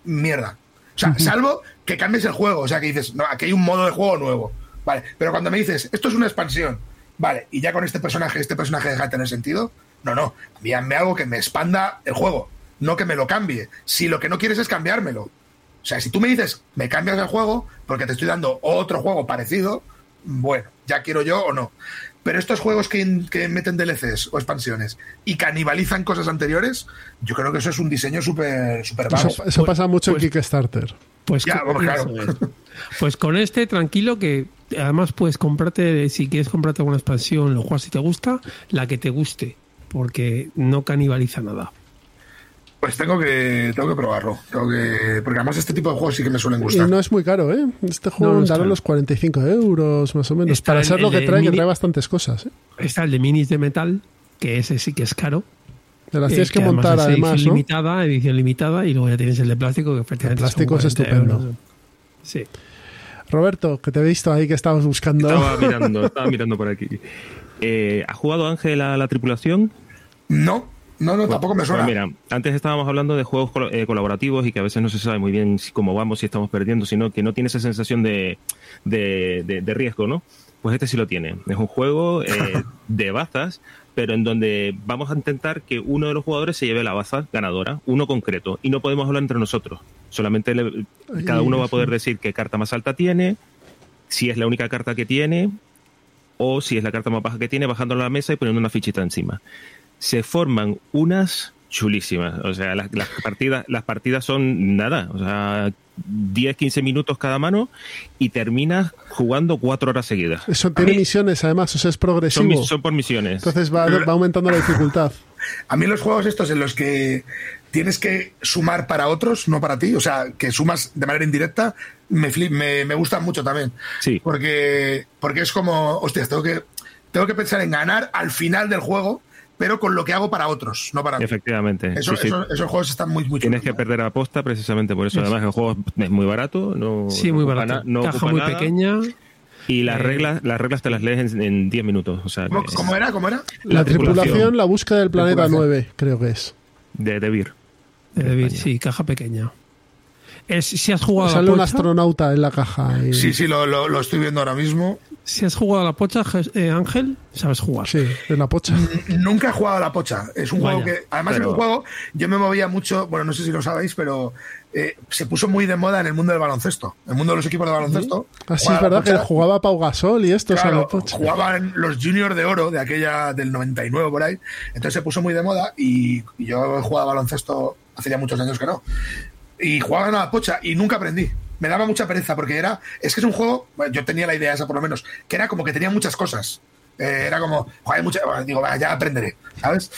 mierda. O sea, salvo que cambies el juego. O sea, que dices, no, aquí hay un modo de juego nuevo. Vale, pero cuando me dices, esto es una expansión, vale, y ya con este personaje, este personaje deja de tener sentido, no, no, envíame algo que me expanda el juego, no que me lo cambie. Si lo que no quieres es cambiármelo, o sea, si tú me dices, me cambias el juego porque te estoy dando otro juego parecido, bueno, ya quiero yo o no. Pero estos juegos que, meten DLCs o expansiones y canibalizan cosas anteriores, yo creo que eso es un diseño súper super Eso, eso pasa mucho en pues Kickstarter. Pues, pues con este, tranquilo, que además puedes comprarte, si quieres comprarte alguna expansión, lo juegas si te gusta, la que te guste, porque no canibaliza nada. Pues tengo que, tengo que probarlo. Tengo que, porque además este tipo de juegos sí que me suelen gustar. Y no es muy caro, ¿eh? Este juego no, los 45 euros más o menos. para ser lo que trae, que trae bastantes cosas. ¿eh? Está el de minis de metal, que ese sí que es caro. Te las tienes que, montar además, edición limitada, edición limitada, y luego ya tienes el de plástico, que efectivamente El plástico es estupendo. Sí. Roberto, que te he visto ahí que estabas buscando. Estaba mirando, estaba mirando por aquí. Eh, ¿Ha jugado Ángel a la tripulación? No, no, no, tampoco me suena. Pues mira, antes estábamos hablando de juegos eh, colaborativos y que a veces no se sabe muy bien cómo vamos, si estamos perdiendo, sino que no tiene esa sensación de, de, de, riesgo, ¿no? Pues este sí lo tiene. Es un juego eh, de bazas, pero en donde vamos a intentar que uno de los jugadores se lleve la baza ganadora, uno concreto, y no podemos hablar entre nosotros. Solamente cada uno va a poder decir qué carta más alta tiene, si es la única carta que tiene, o si es la carta más baja que tiene, bajándola a la mesa y poniendo una fichita encima se forman unas chulísimas. O sea, las, partidas, las partidas son nada, o sea, 10, 15 minutos cada mano y terminas jugando cuatro horas seguidas. Eso tiene misiones, además, o sea, es progresivo. Son, por misiones. Entonces va, aumentando la dificultad. A mí los juegos estos en los que tienes que sumar para otros, no para ti, o sea, que sumas de manera indirecta, me, me, me gustan mucho también. Sí. Porque, porque es como, hostias, tengo que, tengo que pensar en ganar al final del juego pero con lo que hago para otros, no para Efectivamente. esos juegos están muy, muy Tienes que perder a posta precisamente por eso. Además, el juego es muy barato. No, sí, muy barato. No Caja muy pequeña. Y las eh, reglas, las reglas te las lees en 10 minutos. O sea, ¿Cómo, era? ¿Cómo era? La, tripulación, la búsqueda del planeta 9, creo que es. De Debir. De Debir, sí, caja pequeña. Es, si has jugado Sale un astronauta en la caja. Sí, sí, lo, lo, estoy viendo ahora mismo. Si has jugado a la pocha, eh, Ángel, sabes jugar. Sí, en la pocha. Nunca he jugado a la pocha. Es un juego que, además es un juego, yo me movía mucho, bueno, no sé si lo sabéis, pero eh, se puso muy de moda en el mundo del baloncesto, en el mundo de los equipos de baloncesto. Así ah, es verdad que jugaba Pau Gasol y esto. Claro, jugaban los juniors de oro de aquella del 99 por ahí. Entonces se puso muy de moda y, y yo he jugado a baloncesto hace ya muchos años que no. Y jugaban a la pocha y nunca aprendí me daba mucha pereza porque era, es que es un juego, yo tenía la idea esa por lo menos, que era como que tenía muchas cosas. Eh, era como, joder, mucha, digo, ya aprenderé, ¿sabes?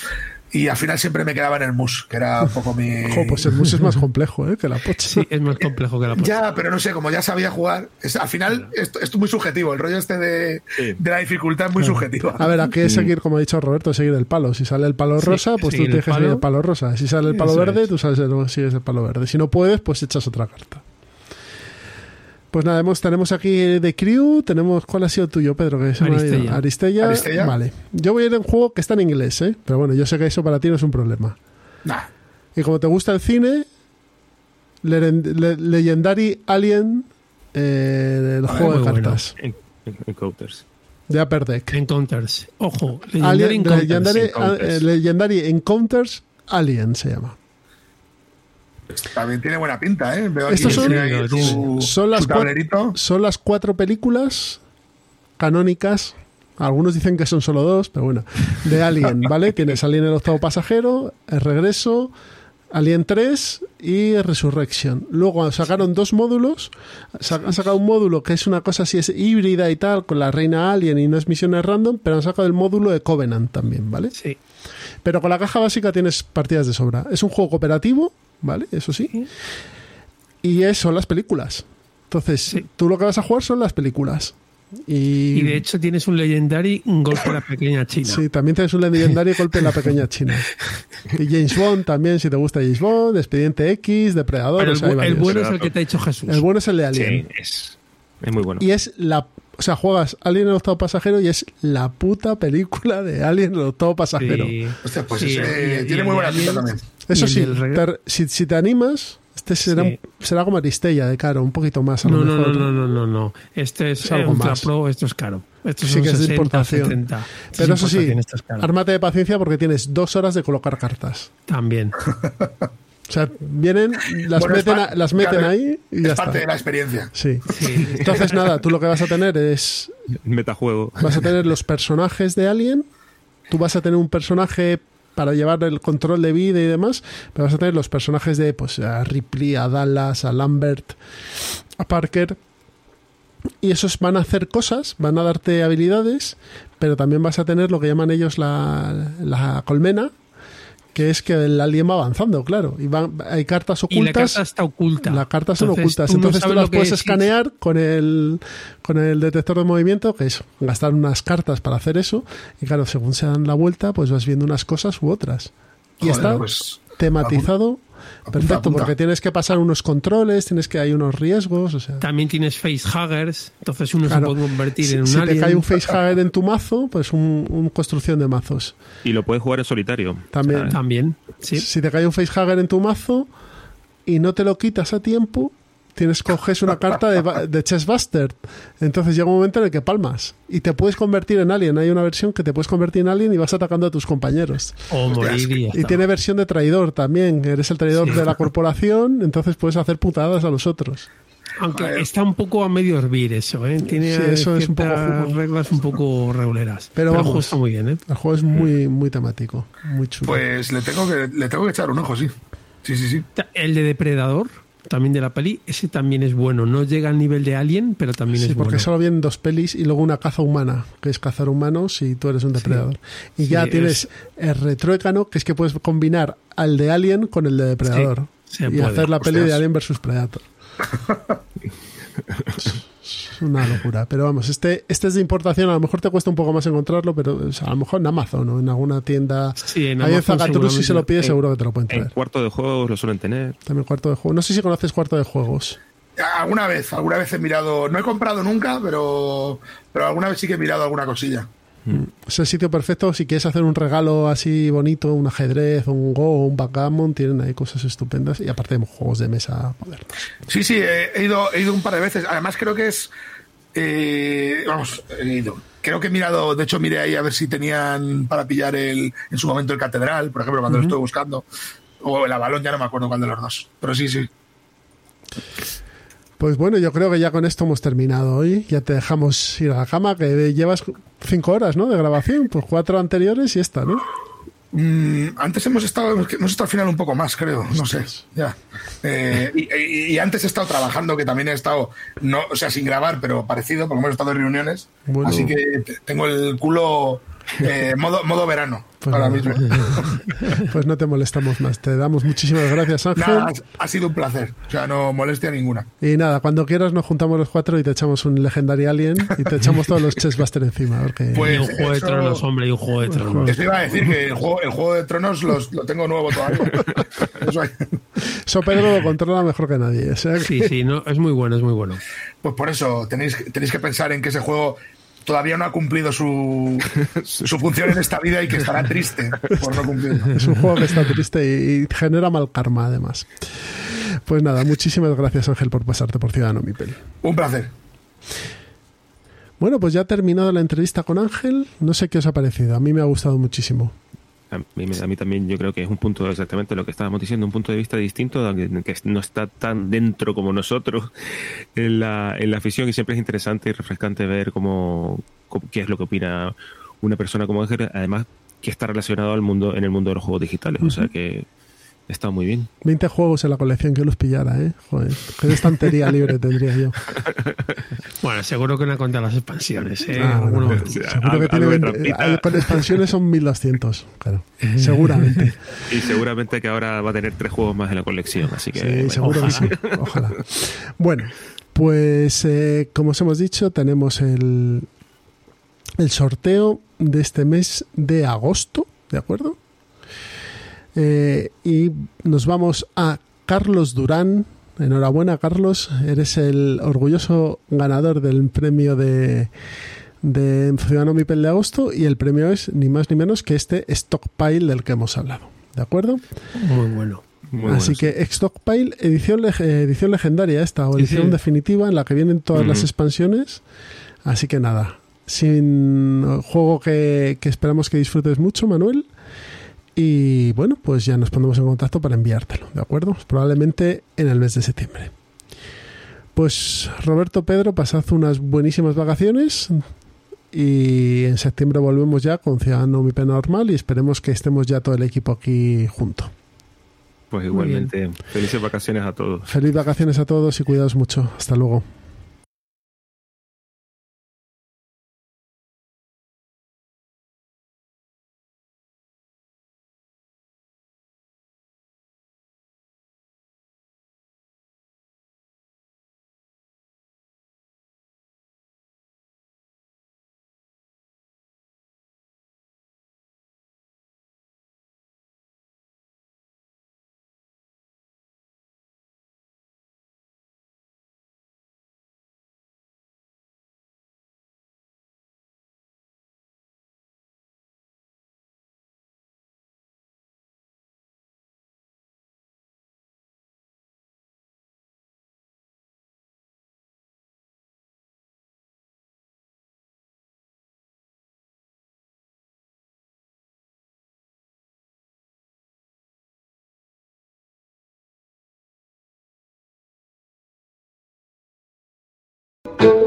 y al final siempre me quedaba en el mus, que era un poco mi. Jo, pues el mus es más complejo ¿eh? que la pocha. Sí, es más complejo que la pocha. Ya, pero no sé, como ya sabía jugar, es- al final esto, esto es muy subjetivo. El rollo este de, Sí. de la dificultad es muy subjetivo. A ver, aquí es seguir, como ha dicho Roberto, seguir el palo. Si sale el palo Sí, rosa, pues tú tienes que seguir palo. el palo rosa. Si sale el palo Eso verde, es. tú sales el, sigues el palo verde. Si no puedes, pues echas otra carta. Pues nada, hemos, tenemos aquí de Crew, tenemos... ¿Cuál ha sido tuyo, Pedro? Que se. Aristella. Aristella. Aristella. Vale. Yo voy a ir en un juego que está en inglés, ¿eh? Pero bueno, yo sé que eso para ti no es un problema. Nah. Y como te gusta el cine, Le- Legendary Alien, eh, el Ah, juego de bueno. cartas, En- en- Encounters. de Upper Deck. Encounters. Ojo, Legendary Alien, Encounters. Legendary, Encounters. eh, Legendary Encounters Alien se llama. También tiene buena pinta, ¿eh? Veo aquí Estos que son- tiene su, son las su cua- tablerito. Son las cuatro películas canónicas. Algunos dicen que son solo dos, pero bueno. De Alien, ¿vale? Tienes Alien el octavo pasajero, El regreso, Alien 3 y Resurrection. Luego sacaron dos módulos. Han sacado un módulo que es una cosa así, es híbrida y tal, con la reina Alien y no es misiones random, pero han sacado el módulo de Covenant también, ¿vale? Sí. Pero con la caja básica tienes partidas de sobra. Es un juego cooperativo, ¿vale? Eso sí. Y es- son las películas. Entonces, Sí. tú lo que vas a jugar son las películas. Y, Y de hecho tienes un Legendary un golpe a la pequeña China. Sí, también tienes un legendario golpe en la pequeña China. Y James Bond también, si te gusta James Bond, Expediente X, Depredador. O el, sea, hay bu- el varios. bueno es el que te ha hecho Jesús. El bueno es el de Sí, Alien. es, es muy bueno. Y es la. O sea, juegas Alien el octavo pasajero y es la puta película de Alien el octavo pasajero. Sí. Hostia, pues Sí, ese y- tiene y muy buena pinta también. Eso sí, te- si, si te animas, este será, Sí. será como Aristella de caro, un poquito más. A lo No, no, mejor. no, no, no, no, no. Este es, Es algo Ultra más. Pro, esto es caro. Esto Sí son que es de 60, importación. 70. Pero Es eso sí, es ármate de paciencia porque tienes dos horas de colocar cartas. También. O sea, vienen, las Bueno, meten, a- las meten claro, ahí y ya Es parte está. de la experiencia. Sí. Sí. Entonces, nada, tú lo que vas a tener es. Metajuego. Vas a tener los personajes de Alien. Tú vas a tener un personaje para llevar el control de vida y demás. Vas a tener los personajes de pues, a Ripley, a Dallas, a Lambert, a Parker. Y esos van a hacer cosas, van a darte habilidades, pero también vas a tener lo que llaman ellos la, la colmena, que es que el alien va avanzando, claro. Y van, hay cartas Y la ocultas. carta está oculta. Las cartas son Entonces, ocultas, tú no entonces tú las puedes es. escanear con el, con el detector de movimiento, que es gastar unas cartas para hacer eso. Y claro, según se dan la vuelta, pues vas viendo unas cosas u otras. Y Joder, está pues, tematizado perfecto, apunta. porque tienes que pasar unos controles, tienes que hay unos riesgos, o sea. También tienes facehuggers, entonces uno Claro, se puede convertir si, en un si te cae un facehugger en tu mazo, pues un, un construcción de mazos. Y lo puedes jugar en solitario. También. O sea, También, sí. Si te cae un facehugger en tu mazo y no te lo quitas a tiempo, tienes coges una carta de, de Chessbuster. Entonces llega un momento en el que palmas y te puedes convertir en alien. Hay una versión que te puedes convertir en alien y vas atacando a tus compañeros. O morir y tiene versión de traidor también. Eres el traidor Sí. de la corporación, entonces puedes hacer putadas a los otros. Aunque está un poco a medio hervir eso, ¿eh? Tiene Sí, eso es un poco reglas un poco reguleras. Pero el vamos. juego está muy bien, ¿eh? El juego es muy, muy temático, muy chulo. pues le tengo que le tengo que echar un ojo, sí. Sí, sí, sí. El de Depredador, también de la peli, ese también es bueno. No llega al nivel de Alien, pero también Sí, es porque bueno. solo vienen dos pelis y luego una caza humana, que es cazar humanos y tú eres un depredador. Y Sí, ya es- tienes el retruécano, que es que puedes combinar al de Alien con el de depredador. Y puede. hacer la peli de. Alien versus Predator. es una locura. Pero vamos, este, este es de importación, a lo mejor te cuesta un poco más encontrarlo, pero o sea, a lo mejor en Amazon o en alguna tienda. Sí, en Ahí en Amazon Zagatru, si se lo pides, En- seguro que te lo pueden En traer. cuarto de juegos lo suelen tener. También cuarto de juego. No sé si conoces cuarto de juegos. Alguna vez, alguna vez he mirado, no he comprado nunca, pero, pero alguna vez sí que he mirado alguna cosilla. Es el sitio perfecto si quieres hacer un regalo así bonito, un ajedrez, un Go, un backgammon, tienen ahí cosas estupendas y aparte de juegos de mesa modernos. Sí, sí, he, he ido, he ido un par de veces. Además, creo que es. eh, vamos, he ido. Creo que he mirado, de hecho, miré ahí a ver si tenían para pillar el, en su momento el Catedral, por ejemplo, cuando lo estuve buscando. O el Avalón, ya no me acuerdo cuál de los dos. Pero sí, sí. Pues bueno, yo creo que ya con esto hemos terminado hoy. Ya te dejamos ir a la cama, que llevas cinco horas, ¿no? De grabación, pues cuatro anteriores y esta, ¿no? Mm, antes hemos estado, hemos estado al final un poco más, creo. No sé. Ya. Eh, y, antes he estado trabajando, que también he estado, no, o sea, sin grabar, pero parecido, por lo menos he estado en reuniones. Bueno. Así que te- tengo el culo Eh, modo, modo verano, Pues ahora mismo. Pues no te molestamos más. Te damos muchísimas gracias, Ángel. Nada, ha sido un placer. O sea, no molestia ninguna. Y nada, cuando quieras nos juntamos los cuatro y te echamos un Legendary Alien y te echamos todos los Chessbuster encima. Porque... Pues- y un juego de tronos, hombre, y un juego de tronos. Eso iba a decir que el juego, el juego de Tronos los- lo tengo nuevo todavía. Eso hay- Eso Pedro lo controla mejor que nadie. o sea que- Sí, sí, no, es muy bueno, es muy bueno. Pues por eso tenéis, tenéis que pensar en que ese juego todavía no ha cumplido su, su función en esta vida y que estará triste por no cumplirlo. Es un juego que está triste y, y genera mal karma, además. Pues nada, muchísimas gracias, Ángel, por pasarte por Ciudadano Mipel. Un placer. Bueno, pues ya ha terminado la entrevista con Ángel. No sé qué os ha parecido. A mí me ha gustado muchísimo. A mí, me- a mí también yo creo que es un punto exactamente lo que estábamos diciendo, un punto de vista distinto, que, que no está tan dentro como nosotros en la, en la afición y siempre es interesante y refrescante ver cómo, cómo- qué es lo que opina una persona como Ángel, además que está relacionado al mundo en el mundo de los juegos digitales, o sea que está muy bien. 20 juegos en la colección que los pillara, ¿eh? Joder, qué estantería libre tendría yo. Bueno, seguro que no ha contado las expansiones. ¿eh? Ah, bueno, seguro que tiene de 20 trampita. eh, con expansiones son 1200, claro. Seguramente. Y seguramente que ahora va a tener tres juegos más en la colección, así que Sí, bueno, seguro que sí. Ojalá. Bueno, pues eh, como os hemos dicho, tenemos el, el sorteo de este mes de agosto, ¿de acuerdo? Eh, y nos vamos a Carlos Durán. Enhorabuena, Carlos. Eres el orgulloso ganador del premio de, de Ciudadano Mipel de agosto. Y el premio es ni más ni menos que este Stockpile del que hemos hablado. ¿De acuerdo? Muy bueno. muy Así que Stockpile, edición, edición legendaria esta, o edición sí. definitiva en la que vienen todas las expansiones. Así que nada, sin juego que, que esperamos que disfrutes mucho, Manuel. Y bueno, pues ya nos ponemos en contacto para enviártelo, ¿de acuerdo? Probablemente en el mes de septiembre. Pues Roberto Pedro, pasad unas buenísimas vacaciones y en septiembre volvemos ya con Ciudadano Mi Pena Normal y esperemos que estemos ya todo el equipo aquí junto. Pues igualmente, felices vacaciones a todos. Feliz vacaciones a todos y cuidaos mucho. Hasta luego.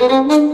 Thank you.